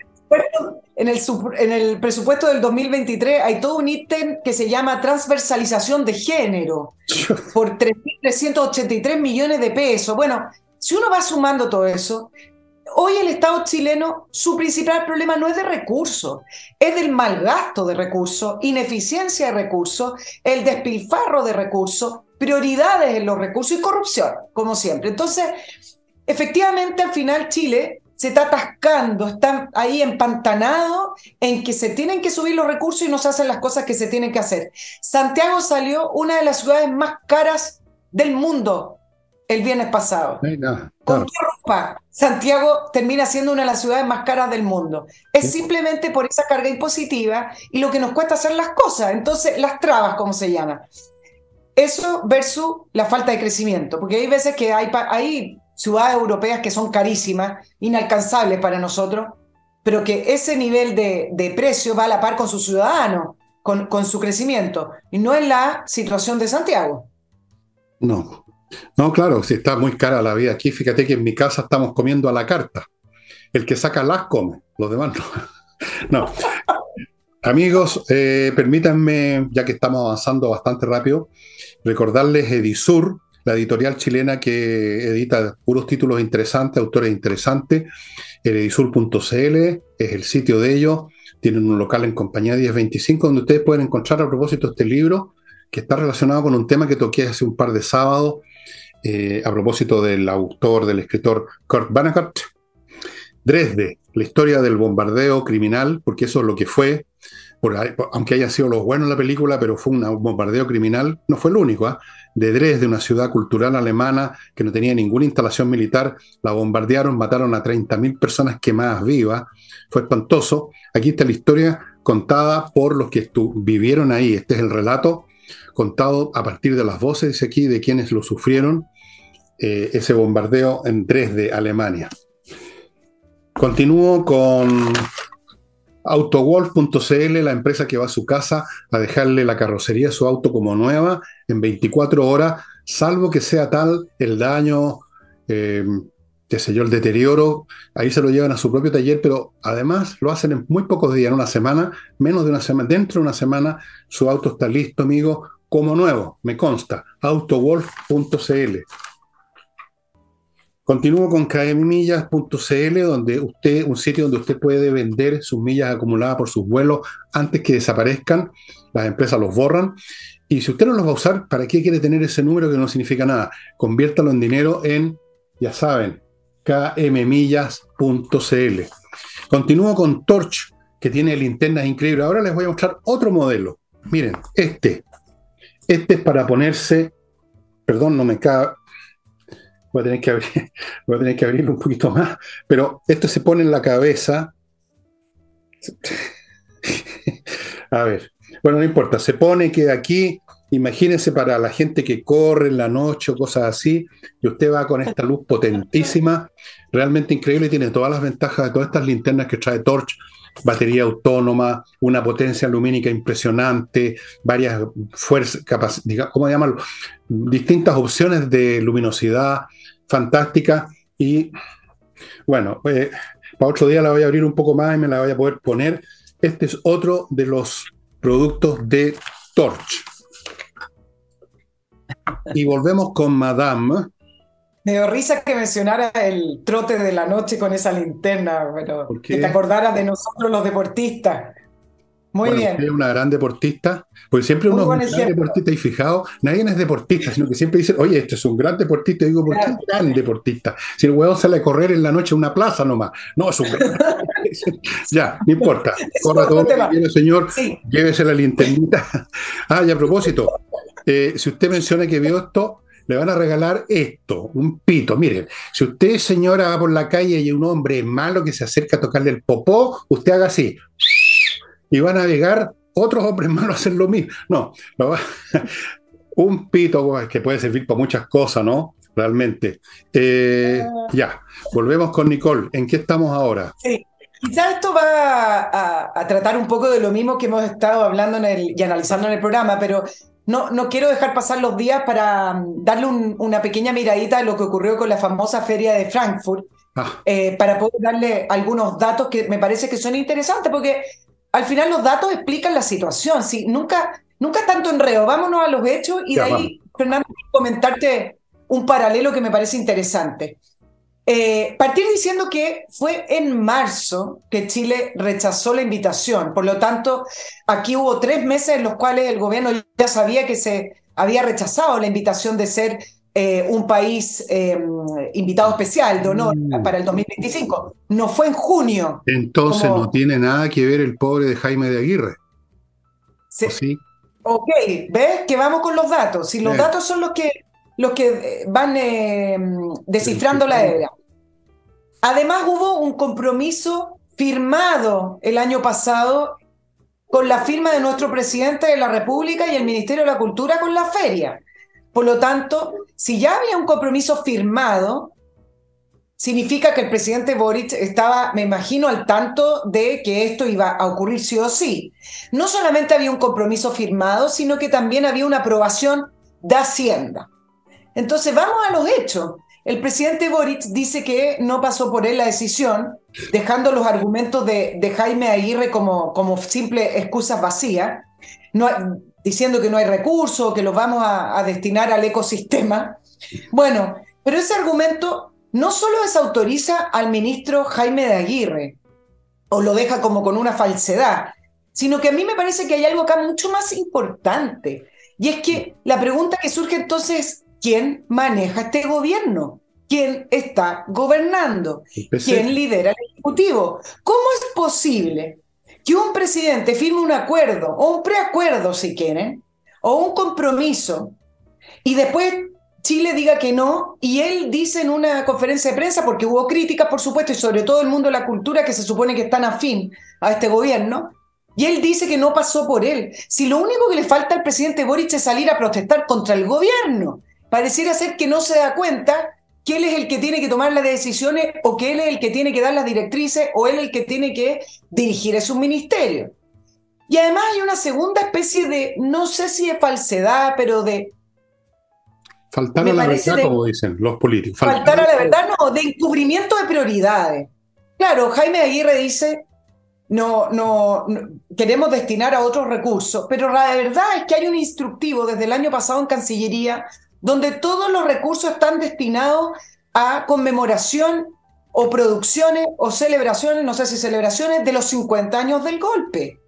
En el, en el presupuesto del 2023 hay todo un ítem que se llama transversalización de género [LAUGHS] por 3.383 millones de pesos. Bueno, si uno va sumando todo eso, hoy el Estado chileno, su principal problema no es de recursos, es del mal gasto de recursos, ineficiencia de recursos, el despilfarro de recursos, prioridades en los recursos y corrupción, como siempre. Entonces, efectivamente, al final Chile se está atascando, está ahí empantanado en que se tienen que subir los recursos y no se hacen las cosas que se tienen que hacer. Santiago salió una de las ciudades más caras del mundo el viernes pasado. Con qué ropa Santiago termina siendo una de las ciudades más caras del mundo. Es simplemente por esa carga impositiva y lo que nos cuesta hacer las cosas. Entonces, las trabas, como se llama. Eso versus la falta de crecimiento, porque hay veces que hay, hay ciudades europeas que son carísimas, inalcanzables para nosotros, pero que ese nivel de, de precio va a la par con sus ciudadanos, con, con su crecimiento, y no es la situación de Santiago. No, no, claro, si está muy cara la vida aquí, fíjate que en mi casa estamos comiendo a la carta. El que saca las come, los demás no. [LAUGHS] no. Amigos, eh, permítanme, ya que estamos avanzando bastante rápido, recordarles Edisur, la editorial chilena que edita puros títulos interesantes, autores interesantes. El edisur.cl es el sitio de ellos. Tienen un local en compañía 1025 donde ustedes pueden encontrar a propósito este libro que está relacionado con un tema que toqué hace un par de sábados eh, a propósito del autor, del escritor Kurt Vonnegut. Dresde, la historia del bombardeo criminal, porque eso es lo que fue, aunque haya sido lo bueno en la película, pero fue un bombardeo criminal, no fue el único, ¿ah? De Dresde, una ciudad cultural alemana que no tenía ninguna instalación militar, la bombardearon, mataron a 30.000 personas quemadas vivas, fue espantoso. Aquí está la historia contada por los que vivieron ahí, este es el relato contado a partir de las voces aquí de quienes lo sufrieron, eh, ese bombardeo en Dresde, Alemania. Continúo con Autowolf.cl, la empresa que va a su casa a dejarle la carrocería, su auto como nueva, en 24 horas, salvo que sea tal el daño, eh, qué sé yo, el deterioro, ahí se lo llevan a su propio taller, pero además lo hacen en muy pocos días, en una semana, menos de una semana, dentro de una semana, su auto está listo, amigo, como nuevo, me consta, autowolf.cl. Continúo con kmillas.cl, donde usted, un sitio donde usted puede vender sus millas acumuladas por sus vuelos antes que desaparezcan. Las empresas los borran. Y si usted no los va a usar, ¿para qué quiere tener ese número que no significa nada? Conviértalo en dinero en, ya saben, kmmillas.cl. Continúo con Torch, que tiene linternas increíbles. Ahora les voy a mostrar otro modelo. Miren, este. Este es para ponerse, perdón, no me cabe, voy a tener que abrir, [LAUGHS] voy a tener que abrirlo un poquito más, pero esto se pone en la cabeza. [LAUGHS] a ver, bueno, no importa, se pone que aquí, imagínense para la gente que corre en la noche o cosas así, y usted va con esta luz potentísima, realmente increíble, tiene todas las ventajas de todas estas linternas que trae Torch, batería autónoma, una potencia lumínica impresionante, varias fuerzas, ¿cómo llamarlo? Distintas opciones de luminosidad, fantástica y bueno, eh, para otro día la voy a abrir un poco más y me la voy a poder poner. Este es otro de los productos de Torch. Y volvemos con Madame, Me dio risa que mencionara el trote de la noche con esa linterna, pero que te acordaras de nosotros los deportistas. Muy bien. Es una gran deportista, porque siempre uno es un gran deportista y fijado, nadie es deportista, sino que siempre dicen, oye, este es un gran deportista. Y digo, ¿por qué un gran deportista? Si el huevón sale a correr en la noche en una plaza nomás. No, es un gran [LAUGHS] Ya, no importa. [LAUGHS] Corra todo lo señor, llévese la linternita. [LAUGHS] ah, y a propósito, eh, si usted menciona que vio esto, le van a regalar esto, un pito. Miren, si usted, señora, va por la calle y hay un hombre malo que se acerca a tocarle el popó, usted haga así y van a llegar otros hombres malos a hacer lo mismo. No, [LAUGHS] un pito que puede servir para muchas cosas, ¿no? Realmente. Eh, ah. ya, volvemos con Nicole. ¿En qué estamos ahora? Sí. Quizás esto va a, tratar un poco de lo mismo que hemos estado hablando en el, y analizando en el programa, pero no, no quiero dejar pasar los días para mm, darle una pequeña miradita a lo que ocurrió con la famosa feria de Frankfurt, ah. eh, para poder darle algunos datos que me parece que son interesantes, porque al final los datos explican la situación. ¿sí? Nunca, nunca tanto enredo. Vámonos a los hechos y de ahí, Fernando, comentarte un paralelo que me parece interesante. Eh, partir diciendo que fue en marzo que Chile rechazó la invitación. Por lo tanto, aquí hubo tres meses en los cuales el gobierno ya sabía que se había rechazado la invitación de ser eh, un país em, invitado especial de honor mm. para el 2025. No fue en junio. Entonces no tiene nada que ver el pobre de Jaime de Aguirre. Sí. Ok, ¿ves? Que vamos con los datos. Si los datos son los que, los que eh, van em, descifrando la hebra. Además hubo un compromiso firmado el año pasado con la firma de nuestro presidente de la República y el Ministerio de la Cultura con la feria. Por lo tanto, si ya había un compromiso firmado, significa que el presidente Boric estaba, me imagino, al tanto de que esto iba a ocurrir sí o sí. No solamente había un compromiso firmado, sino que también había una aprobación de Hacienda. Entonces, vamos a los hechos. El presidente Boric dice que no pasó por él la decisión, dejando los argumentos de, Jaime Aguirre como, como simples excusas vacías. Diciendo que no hay recursos, que los vamos a, destinar al ecosistema. Bueno, pero ese argumento no solo desautoriza al ministro Jaime de Aguirre, o lo deja como con una falsedad, sino que a mí me parece que hay algo acá mucho más importante. Y es que la pregunta que surge entonces ¿quién maneja este gobierno? ¿Quién está gobernando? ¿Quién lidera el Ejecutivo? ¿Cómo es posible que un presidente firme un acuerdo o un preacuerdo, si quieren, o un compromiso, y después Chile diga que no, y él dice en una conferencia de prensa, porque hubo críticas, por supuesto, y sobre todo el mundo de la cultura, que se supone que están afín a este gobierno, y él dice que no pasó por él. Si lo único que le falta al presidente Boric es salir a protestar contra el gobierno, pareciera ser que no se da cuenta que él es el que tiene que tomar las decisiones o que él es el que tiene que dar las directrices o él es el que tiene que dirigir su ministerio. Y además hay una segunda especie de, no sé si de falsedad, pero de... Faltar a la verdad, como dicen los políticos. Faltar, a la verdad, no, de encubrimiento de prioridades. Claro, Jaime Aguirre dice, no, no, no, queremos destinar a otros recursos, pero la verdad es que hay un instructivo desde el año pasado en Cancillería donde todos los recursos están destinados a conmemoración o producciones o celebraciones, no sé si celebraciones, de los 50 años del golpe.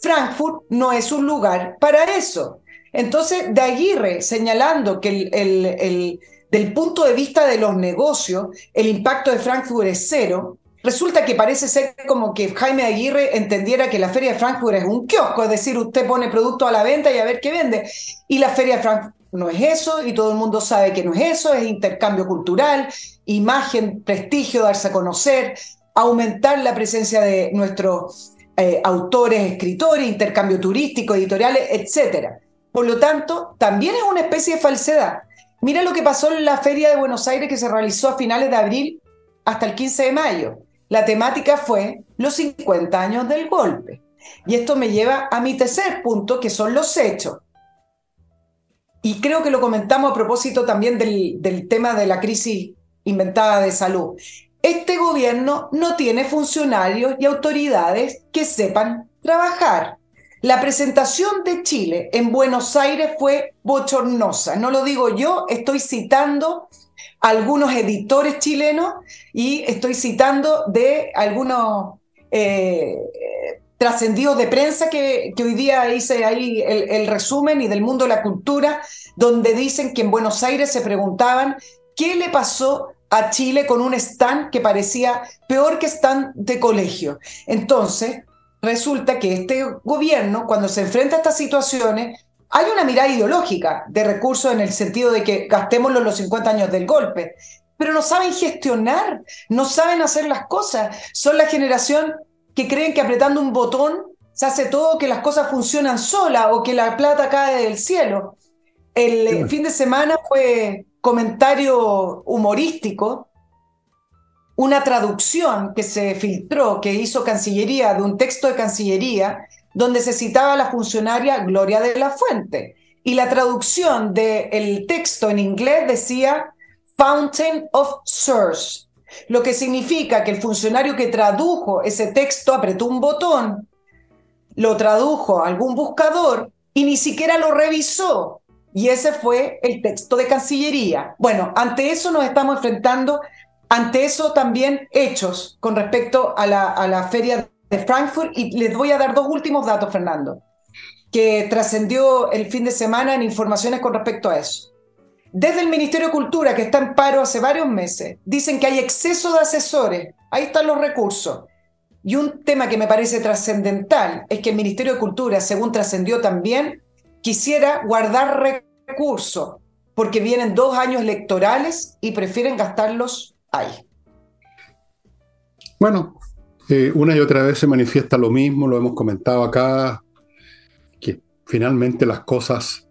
Frankfurt no es un lugar para eso. Entonces, de Aguirre señalando que el, el, del punto de vista de los negocios, el impacto de Frankfurt es cero, resulta que parece ser como que Jaime Aguirre entendiera que la Feria de Frankfurt es un kiosco, es decir, usted pone producto a la venta y a ver qué vende. Y la Feria de Frankfurt no es eso y todo el mundo sabe que no es eso, es intercambio cultural, imagen, prestigio, darse a conocer, aumentar la presencia de nuestros eh, autores, escritores, intercambio turístico, editoriales, etc. Por lo tanto, también es una especie de falsedad. Mira lo que pasó en la Feria de Buenos Aires que se realizó a finales de abril hasta el 15 de mayo. La temática fue los 50 años del golpe. Y esto me lleva a mi tercer punto, que son los hechos y creo que lo comentamos a propósito también del, tema de la crisis inventada de salud. Este gobierno no tiene funcionarios y autoridades que sepan trabajar. La presentación de Chile en Buenos Aires fue bochornosa. No lo digo yo, estoy citando algunos editores chilenos y estoy citando de algunos eh, trascendidos de prensa que, hoy día hice ahí el, resumen y del mundo de la cultura, donde dicen que en Buenos Aires se preguntaban qué le pasó a Chile con un stand que parecía peor que stand de colegio. Entonces, resulta que este gobierno, cuando se enfrenta a estas situaciones, hay una mirada ideológica de recursos en el sentido de que gastémoslo los 50 años del golpe, pero no saben gestionar, no saben hacer las cosas. Son la generación que creen que apretando un botón se hace todo, que las cosas funcionan sola o que la plata cae del cielo. El fin de semana fue comentario humorístico, una traducción que se filtró, que hizo Cancillería, de un texto de Cancillería, donde se citaba a la funcionaria Gloria de la Fuente. Y la traducción del texto en inglés decía Fountain of Source, lo que significa que el funcionario que tradujo ese texto apretó un botón, lo tradujo a algún buscador y ni siquiera lo revisó, y ese fue el texto de Cancillería. Bueno, ante eso nos estamos enfrentando, ante eso también hechos con respecto a la, a la feria de Frankfurt. Y les voy a dar dos últimos datos, Fernando, que trascendió el fin de semana en informaciones con respecto a eso. Desde el Ministerio de Cultura, que está en paro hace varios meses, dicen que hay exceso de asesores. Ahí están los recursos. Y un tema que me parece trascendental es que el Ministerio de Cultura, según trascendió también, quisiera guardar recursos porque vienen dos años electorales y prefieren gastarlos ahí. Bueno, eh, una y otra vez se manifiesta lo mismo, lo hemos comentado acá, que finalmente las cosas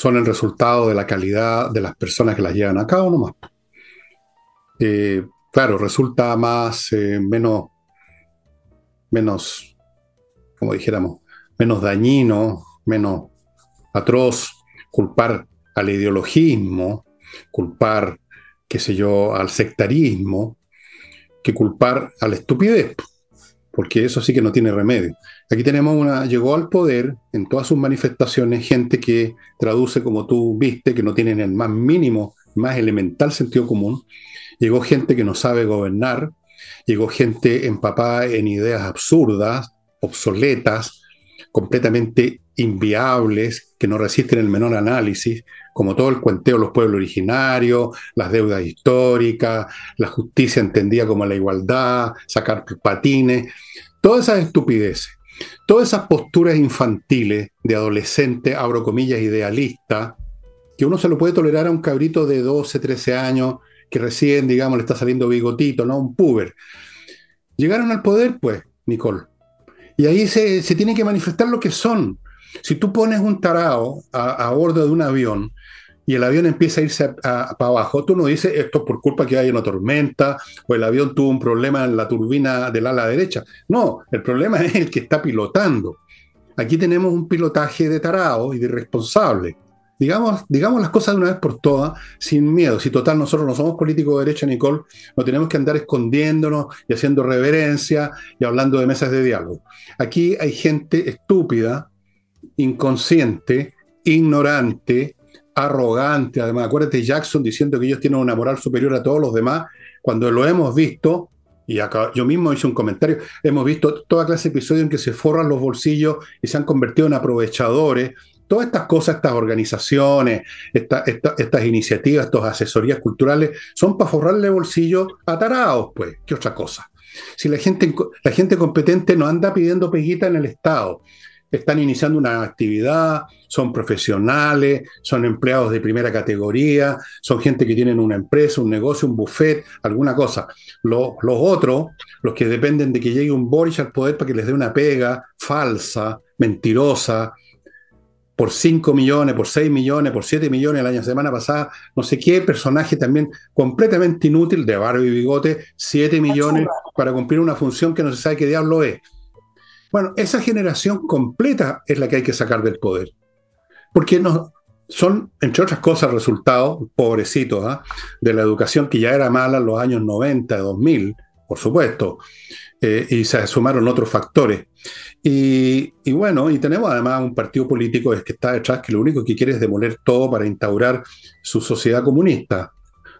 son el resultado de la calidad de las personas que las llevan a cabo nomás. Eh, claro, resulta más, eh, menos, menos, como dijéramos, menos dañino, menos atroz, culpar al ideologismo, culpar, qué sé yo, al sectarismo, que culpar a la estupidez, porque eso sí que no tiene remedio. Aquí tenemos una, llegó al poder en todas sus manifestaciones gente que traduce como tú viste, que no tienen el más mínimo, más elemental sentido común. Llegó gente que no sabe gobernar, llegó gente empapada en ideas absurdas, obsoletas, completamente inviables, que no resisten el menor análisis, como todo el cuenteo de los pueblos originarios, las deudas históricas, la justicia entendida como la igualdad, sacar patines, todas esas estupideces, todas esas posturas infantiles de adolescente, abro comillas, idealista, que uno se lo puede tolerar a un cabrito de 12, 13 años, que recién, digamos, le está saliendo bigotito, ¿no? Un puber. Llegaron al poder, pues, Nicole. Y ahí se, se tiene que manifestar lo que son. Si tú pones un tarao a, bordo de un avión y el avión empieza a irse para abajo, tú no dices esto es por culpa que hay una tormenta o el avión tuvo un problema en la turbina del ala derecha. No, el problema es el que está pilotando. Aquí tenemos un pilotaje de tarao y de irresponsable. Digamos, digamos las cosas de una vez por todas, sin miedo. Si total nosotros no somos políticos de derecha, Nicole, no tenemos que andar escondiéndonos y haciendo reverencia y hablando de mesas de diálogo. Aquí hay gente estúpida, inconsciente, ignorante, arrogante. Además, acuérdate Jackson diciendo que ellos tienen una moral superior a todos los demás, cuando lo hemos visto, y acá, yo mismo hice un comentario, hemos visto toda clase de episodios en que se forran los bolsillos y se han convertido en aprovechadores Todas estas cosas, estas organizaciones, estas iniciativas, estas asesorías culturales, son para forrarle bolsillo a tarados, pues, ¿qué otra cosa? Si la gente, la gente competente no anda pidiendo peguita en el Estado, están iniciando una actividad, son profesionales, son empleados de primera categoría, son gente que tienen una empresa, un negocio, un buffet, alguna cosa. Los, los otros, los que dependen de que llegue un Boris al poder para que les dé una pega falsa, mentirosa, por 5 millones, por 6 millones, por 7 millones la semana pasada, no sé qué personaje también completamente inútil de barba y bigote, 7 millones para cumplir una función que no se sabe qué diablo es. Bueno, esa generación completa es la que hay que sacar del poder. Porque no, son, entre otras cosas, resultados, pobrecitos, ¿ah? de la educación que ya era mala en los años 90, 2000, por supuesto, eh, y se sumaron otros factores. Y, y, bueno, y tenemos además un partido político que está detrás que lo único que quiere es demoler todo para instaurar su sociedad comunista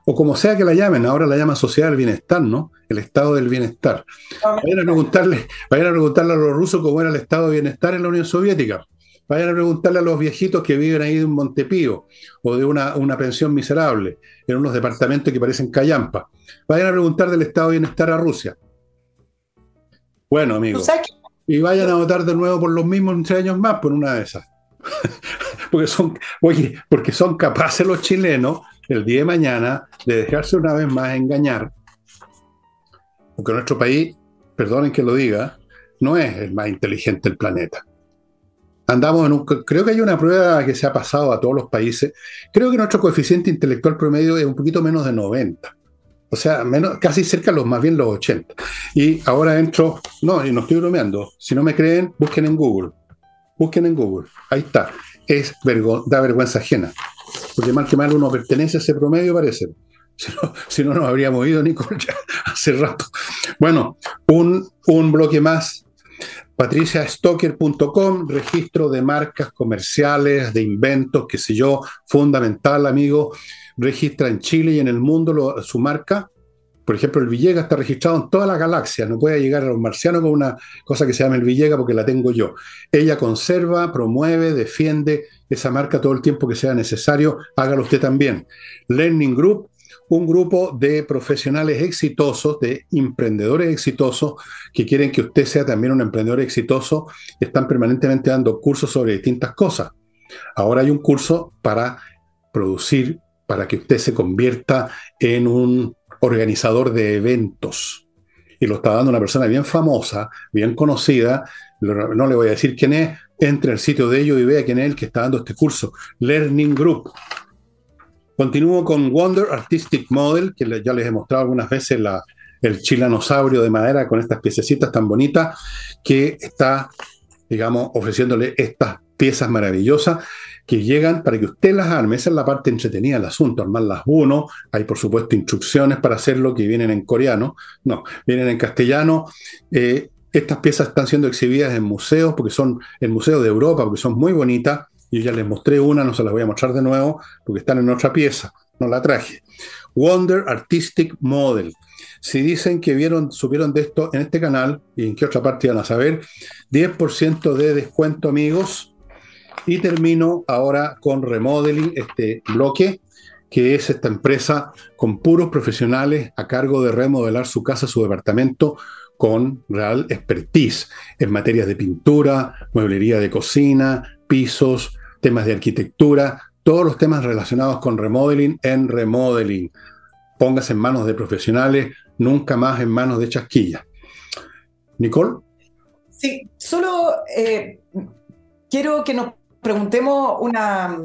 o como sea que la llamen, ahora la llaman sociedad del bienestar, ¿no? El estado del bienestar. Vayan a preguntarle, vayan a preguntarle a los rusos cómo era el estado de bienestar en la Unión Soviética. Vayan a preguntarle a los viejitos que viven ahí de un Montepío o de una, una pensión miserable, en unos departamentos que parecen callampa. Vayan a preguntar del estado de bienestar a Rusia. Bueno, amigos. Y vayan a votar de nuevo por los mismos tres años más por una de esas. [LAUGHS] porque son, oye, porque son capaces los chilenos el día de mañana de dejarse una vez más engañar, porque nuestro país, perdonen que lo diga, no es el más inteligente del planeta. Andamos en un, creo que hay una prueba que se ha pasado a todos los países. Creo que nuestro coeficiente intelectual promedio es un poquito menos de 90. O sea, menos, casi cerca los más bien los 80. Y ahora entro, no, y no estoy bromeando. Si no me creen, busquen en Google. Busquen en Google. Ahí está. Es da vergüenza ajena porque mal que mal uno pertenece a ese promedio, parece. Si no, nos habríamos ido, Nicole, ya hace rato. Bueno, un, un bloque más. patriciastocker.com, registro de marcas comerciales, de inventos, qué sé yo, fundamental, amigo. Registra en Chile y en el mundo su marca por ejemplo, el Villega está registrado en toda la galaxia, no puede llegar a los marcianos con una cosa que se llama el Villega porque la tengo yo. Ella conserva, promueve, defiende esa marca todo el tiempo que sea necesario, hágalo usted también. Learning Group, un grupo de profesionales exitosos, de emprendedores exitosos, que quieren que usted sea también un emprendedor exitoso, están permanentemente dando cursos sobre distintas cosas. Ahora hay un curso para producir, para que usted se convierta en un organizador de eventos. Y lo está dando una persona bien famosa, bien conocida. No le voy a decir quién es. Entre al sitio de ellos y vea quién es el que está dando este curso. Learning Group. Continúo con Wonder Artistic Model, que ya les he mostrado algunas veces la, el chilanosaurio de madera con estas piececitas tan bonitas, que está, digamos, ofreciéndole estas piezas maravillosas que llegan para que usted las arme. Esa es la parte entretenida del asunto, armarlas uno. Hay, por supuesto, instrucciones para hacerlo que vienen en coreano. No, vienen en castellano. Eh, estas piezas están siendo exhibidas en museos, porque son en museos de Europa, porque son muy bonitas. Yo ya les mostré una, no se las voy a mostrar de nuevo, porque están en otra pieza. No la traje. Wonder Artistic Model. Si dicen que vieron, supieron de esto en este canal y en qué otra parte van a saber, 10% de descuento, amigos y termino ahora con Remodeling, este bloque, que es esta empresa con puros profesionales a cargo de remodelar su casa, su departamento, con real expertise en materias de pintura, mueblería de cocina, pisos, temas de arquitectura, todos los temas relacionados con remodeling en remodeling. Póngase en manos de profesionales, nunca más en manos de chasquillas. Nicole. Sí, solo eh, quiero que nos preguntemos una,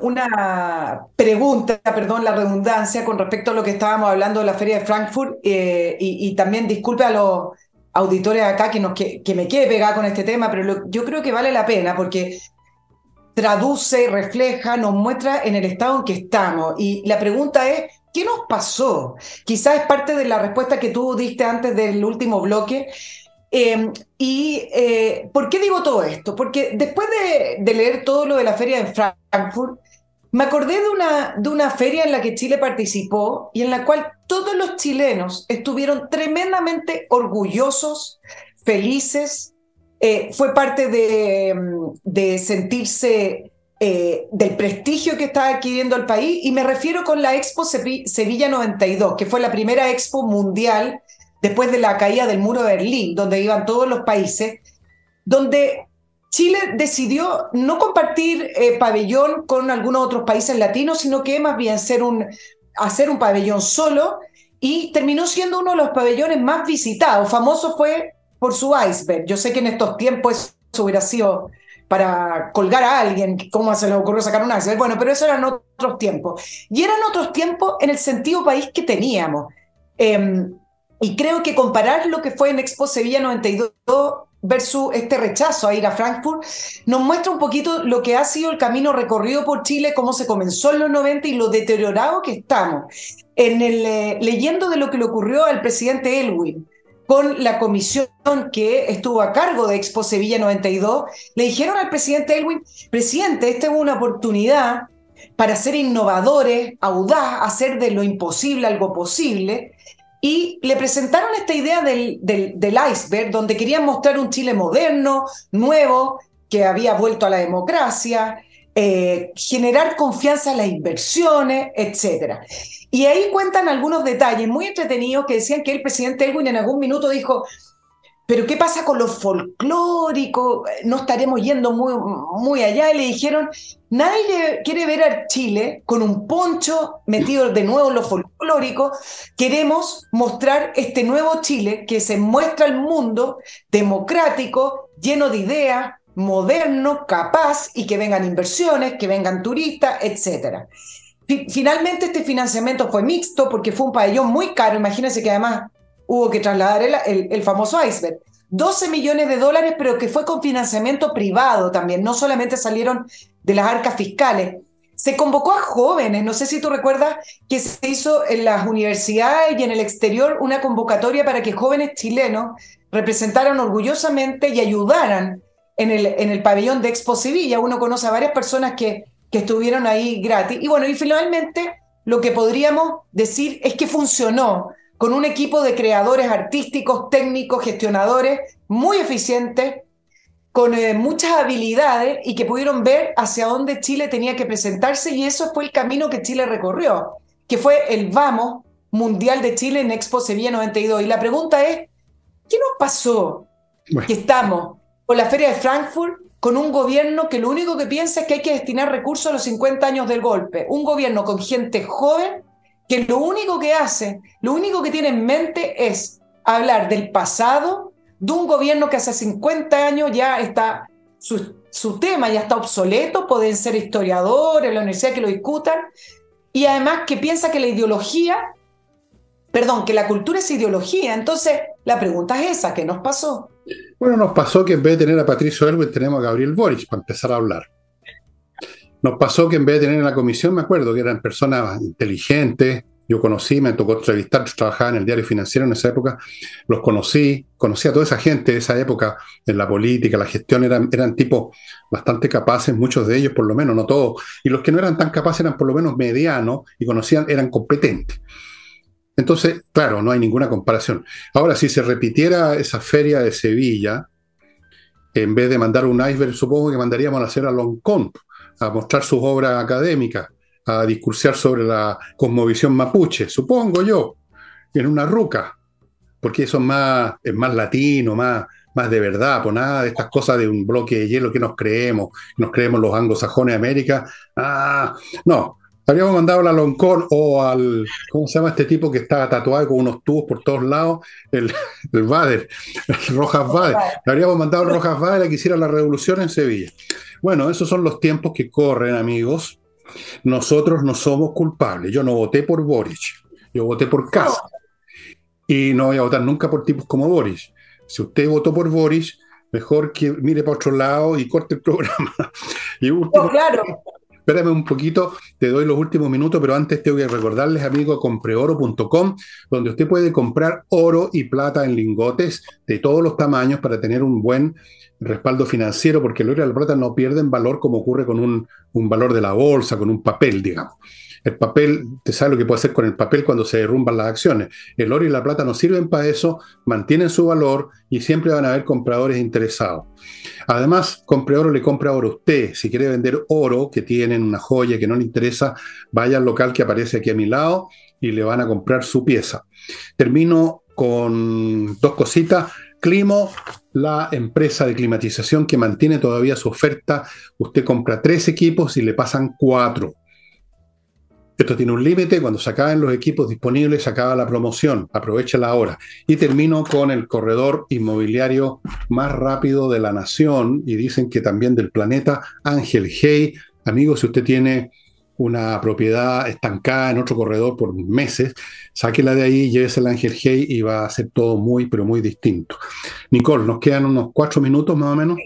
una pregunta, perdón la redundancia, con respecto a lo que estábamos hablando de la Feria de Frankfurt eh, y, también disculpe a los auditores acá que, nos, que, me quede pegada con este tema, pero yo creo que vale la pena porque traduce, refleja, nos muestra en el estado en que estamos. Y la pregunta es, ¿qué nos pasó? Quizás es parte de la respuesta que tú diste antes del último bloque, Em, ¿Y eh, por qué digo todo esto? Porque después de, leer todo lo de la feria de Frankfurt, me acordé de una, de una feria en la que Chile participó y en la cual todos los chilenos estuvieron tremendamente orgullosos, felices. Eh, fue parte de, de sentirse eh, del prestigio que está adquiriendo el país y me refiero con la Expo Sevilla 92, que fue la primera expo mundial después de la caída del muro de Berlín, donde iban todos los países, donde Chile decidió no compartir eh, pabellón con algunos otros países latinos, sino que más bien ser un, hacer un pabellón solo y terminó siendo uno de los pabellones más visitados. Famoso fue por su iceberg. Yo sé que en estos tiempos eso hubiera sido para colgar a alguien, cómo se le ocurrió sacar un iceberg. Bueno, pero eso eran otros tiempos. Y eran otros tiempos en el sentido país que teníamos. Em, y creo que comparar lo que fue en Expo Sevilla 92 versus este rechazo a ir a Frankfurt, nos muestra un poquito lo que ha sido el camino recorrido por Chile, cómo se comenzó en los 90 y lo deteriorado que estamos. En el, eh, leyendo de lo que le ocurrió al presidente Elwin con la comisión que estuvo a cargo de Expo Sevilla 92, le dijeron al presidente Elwin, presidente, esta es una oportunidad para ser innovadores, audaz, hacer de lo imposible algo posible. Y le presentaron esta idea del, del, iceberg, donde querían mostrar un Chile moderno, nuevo, que había vuelto a la democracia, eh, generar confianza en las inversiones, etc. Y ahí cuentan algunos detalles muy entretenidos que decían que el presidente Elwin en algún minuto dijo, pero ¿qué pasa con lo folclórico? No estaremos yendo muy, muy allá. Y le dijeron, nadie quiere ver a Chile con un poncho metido de nuevo en lo folclórico. Queremos mostrar este nuevo Chile que se muestra al mundo democrático, lleno de ideas, moderno, capaz y que vengan inversiones, que vengan turistas, etc. Finalmente este financiamiento fue mixto porque fue un pabellón muy caro. Imagínense que además hubo que trasladar el, famoso iceberg. 12 millones de dólares, pero que fue con financiamiento privado también, no solamente salieron de las arcas fiscales. Se convocó a jóvenes, no sé si tú recuerdas que se hizo en las universidades y en el exterior una convocatoria para que jóvenes chilenos representaran orgullosamente y ayudaran en el, en el pabellón de Expo Sevilla. Uno conoce a varias personas que, que estuvieron ahí gratis. Y bueno, y finalmente lo que podríamos decir es que funcionó con un equipo de creadores artísticos, técnicos, gestionadores muy eficientes, con eh, muchas habilidades y que pudieron ver hacia dónde Chile tenía que presentarse y eso fue el camino que Chile recorrió, que fue el Vamos Mundial de Chile en Expo Sevilla 92. Y la pregunta es, ¿qué nos pasó? Que estamos con la Feria de Frankfurt con un gobierno que lo único que piensa es que hay que destinar recursos a los 50 años del golpe. Un gobierno con gente joven que lo único que hace, lo único que tiene en mente es hablar del pasado de un gobierno que hace 50 años ya está, su, tema ya está obsoleto, pueden ser historiadores, la universidad que lo discutan, y además que piensa que la ideología, perdón, que la cultura es ideología. Entonces, la pregunta es esa, ¿qué nos pasó? Bueno, nos pasó que en vez de tener a Patricio Elwin tenemos a Gabriel Boric para empezar a hablar. Nos pasó que en vez de tener en la comisión, me acuerdo que eran personas inteligentes, yo conocí, me tocó entrevistar, trabajaba en el diario financiero en esa época, los conocí, conocí a toda esa gente de esa época, en la política, la gestión, eran, eran tipos bastante capaces, muchos de ellos por lo menos, no todos, y los que no eran tan capaces eran por lo menos medianos y conocían, eran competentes. Entonces, claro, no hay ninguna comparación. Ahora, si se repitiera esa feria de Sevilla, en vez de mandar un iceberg, supongo que mandaríamos a hacer a Longcomp, a mostrar sus obras académicas, a discursiar sobre la cosmovisión mapuche, supongo yo, en una ruca, porque eso es más, es más latino, más, más de verdad, pues nada de estas cosas de un bloque de hielo que nos creemos, nos creemos los anglosajones de América. Ah, no, habríamos mandado a la Loncón o al, ¿cómo se llama este tipo que está tatuado con unos tubos por todos lados? El, [LAUGHS] el Bader, el Rojas Bader. habríamos mandado al Rojas Bader a que hiciera la revolución en Sevilla. Bueno, esos son los tiempos que corren, amigos. Nosotros no somos culpables. Yo no voté por Boric, yo voté por Casa. Y no voy a votar nunca por tipos como Boris. Si usted votó por Boris, mejor que mire para otro lado y corte el programa. [LAUGHS] y último, claro. Espérame un poquito, te doy los últimos minutos, pero antes tengo que recordarles, amigo, compreoro.com, donde usted puede comprar oro y plata en lingotes de todos los tamaños para tener un buen respaldo financiero, porque el oro y la plata no pierden valor como ocurre con un, un valor de la bolsa, con un papel, digamos. El papel, te sabe lo que puede hacer con el papel cuando se derrumban las acciones. El oro y la plata no sirven para eso, mantienen su valor y siempre van a haber compradores interesados. Además, compre oro, le compra oro a usted. Si quiere vender oro, que tienen una joya que no le interesa, vaya al local que aparece aquí a mi lado y le van a comprar su pieza. Termino con dos cositas. Climo, la empresa de climatización que mantiene todavía su oferta. Usted compra tres equipos y le pasan cuatro. Esto tiene un límite, cuando se acaben los equipos disponibles se acaba la promoción, aprovechala ahora. Y termino con el corredor inmobiliario más rápido de la nación y dicen que también del planeta, Ángel Hey. Amigos, si usted tiene una propiedad estancada en otro corredor por meses, sáquela de ahí, llévese al Ángel Hey y va a ser todo muy, pero muy distinto. Nicole, nos quedan unos cuatro minutos más o menos.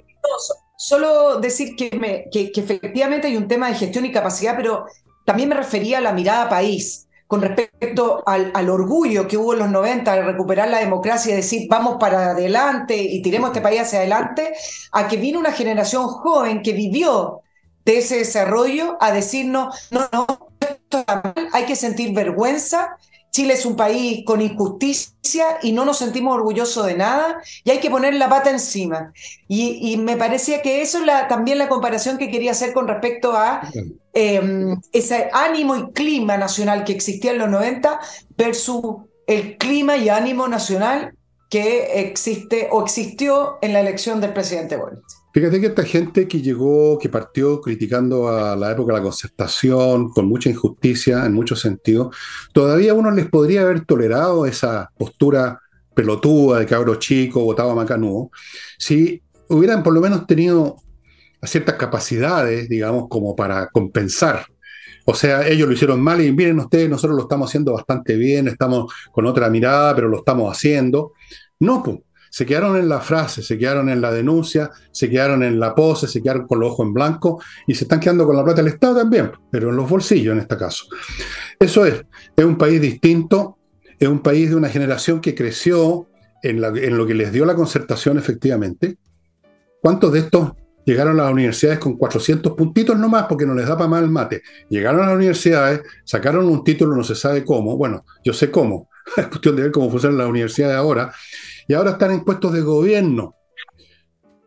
Solo decir que, que, efectivamente hay un tema de gestión y capacidad, pero también me refería a la mirada país con respecto al, al, orgullo que hubo en los 90 de recuperar la democracia y decir vamos para adelante y tiremos este país hacia adelante, a que vino una generación joven que vivió de ese desarrollo a decirnos, no, no, esto está mal, hay que sentir vergüenza. Chile es un país con injusticia y no nos sentimos orgullosos de nada y hay que poner la pata encima. Y, me parecía que eso es la, también la comparación que quería hacer con respecto a em, ese ánimo y clima nacional que existía en los 90 versus el clima y ánimo nacional que existe o existió en la elección del presidente Boric. Fíjate que esta gente que llegó, que partió criticando a la época de la concertación, con mucha injusticia en muchos sentidos, todavía uno les podría haber tolerado esa postura pelotuda de cabro chico, votaba macanudo, si hubieran por lo menos tenido ciertas capacidades, digamos, como para compensar. O sea, ellos lo hicieron mal y miren ustedes, nosotros lo estamos haciendo bastante bien, estamos con otra mirada, pero lo estamos haciendo. No, pues se quedaron en la frase, se quedaron en la denuncia, se quedaron en la pose, se quedaron con los ojos en blanco y se están quedando con la plata del Estado también, pero en los bolsillos en este caso. Eso es, es un país distinto, es un país de una generación que creció en, lo que les dio la concertación efectivamente. ¿Cuántos de estos llegaron a las universidades con 400 puntitos nomás porque no les da para mal el mate? Llegaron a las universidades, sacaron un título, no se sabe cómo, bueno, yo sé cómo, [LAUGHS] es cuestión de ver cómo funcionan las universidades ahora, y ahora están en puestos de gobierno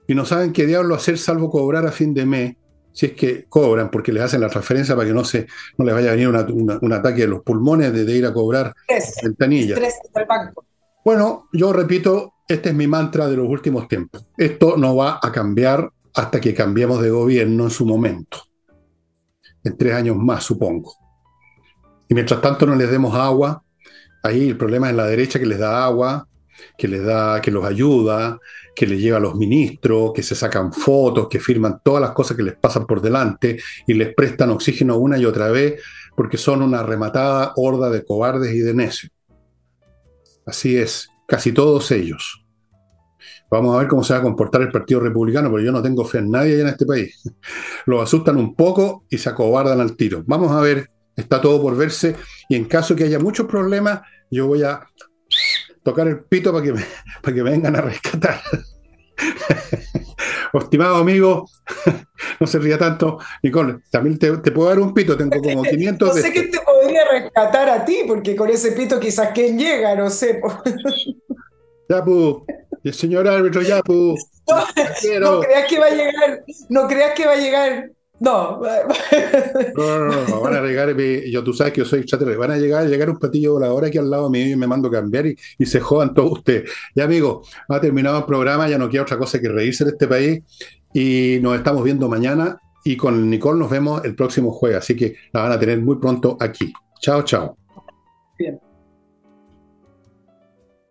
y no saben qué diablo hacer salvo cobrar a fin de mes, si es que cobran, porque les hacen la transferencia para que no, se, no les vaya a venir un ataque de los pulmones de, ir a cobrar ventanillas. Bueno, yo repito, este es mi mantra de los últimos tiempos. Esto no va a cambiar hasta que cambiemos de gobierno en su momento. En tres años más, supongo. Y mientras tanto no les demos agua, ahí el problema es la derecha que les da agua, que les da, que los ayuda, que les lleva a los ministros, que se sacan fotos, que firman todas las cosas que les pasan por delante y les prestan oxígeno una y otra vez porque son una rematada horda de cobardes y de necios. Así es, casi todos ellos. Vamos a ver cómo se va a comportar el Partido Republicano, porque yo no tengo fe en nadie en este país. [LAUGHS] Los asustan un poco y se acobardan al tiro. Vamos a ver, está todo por verse y en caso que haya muchos problemas, yo voy a tocar el pito para que me, [LAUGHS] para que me vengan a rescatar. [LAUGHS] Estimado amigo, [LAUGHS] no se ría tanto. Nicole, también te, puedo dar un pito, tengo como 500 No sé qué te podría rescatar a ti, porque con ese pito quizás quién llega, no sé. Yapu, señor árbitro Yapu. no creas que va a llegar, no creas que va a llegar no. No, no, no, van a llegar, yo tú sabes que yo soy chatter, van a llegar, llegar un platillo volador aquí al lado mío y me mando a cambiar y, se jodan todos ustedes. Ya amigo, ha terminado el programa, ya no quiero otra cosa que reírse de este país y nos estamos viendo mañana y con Nicole nos vemos el próximo jueves, así que la van a tener muy pronto aquí. Chao, chao.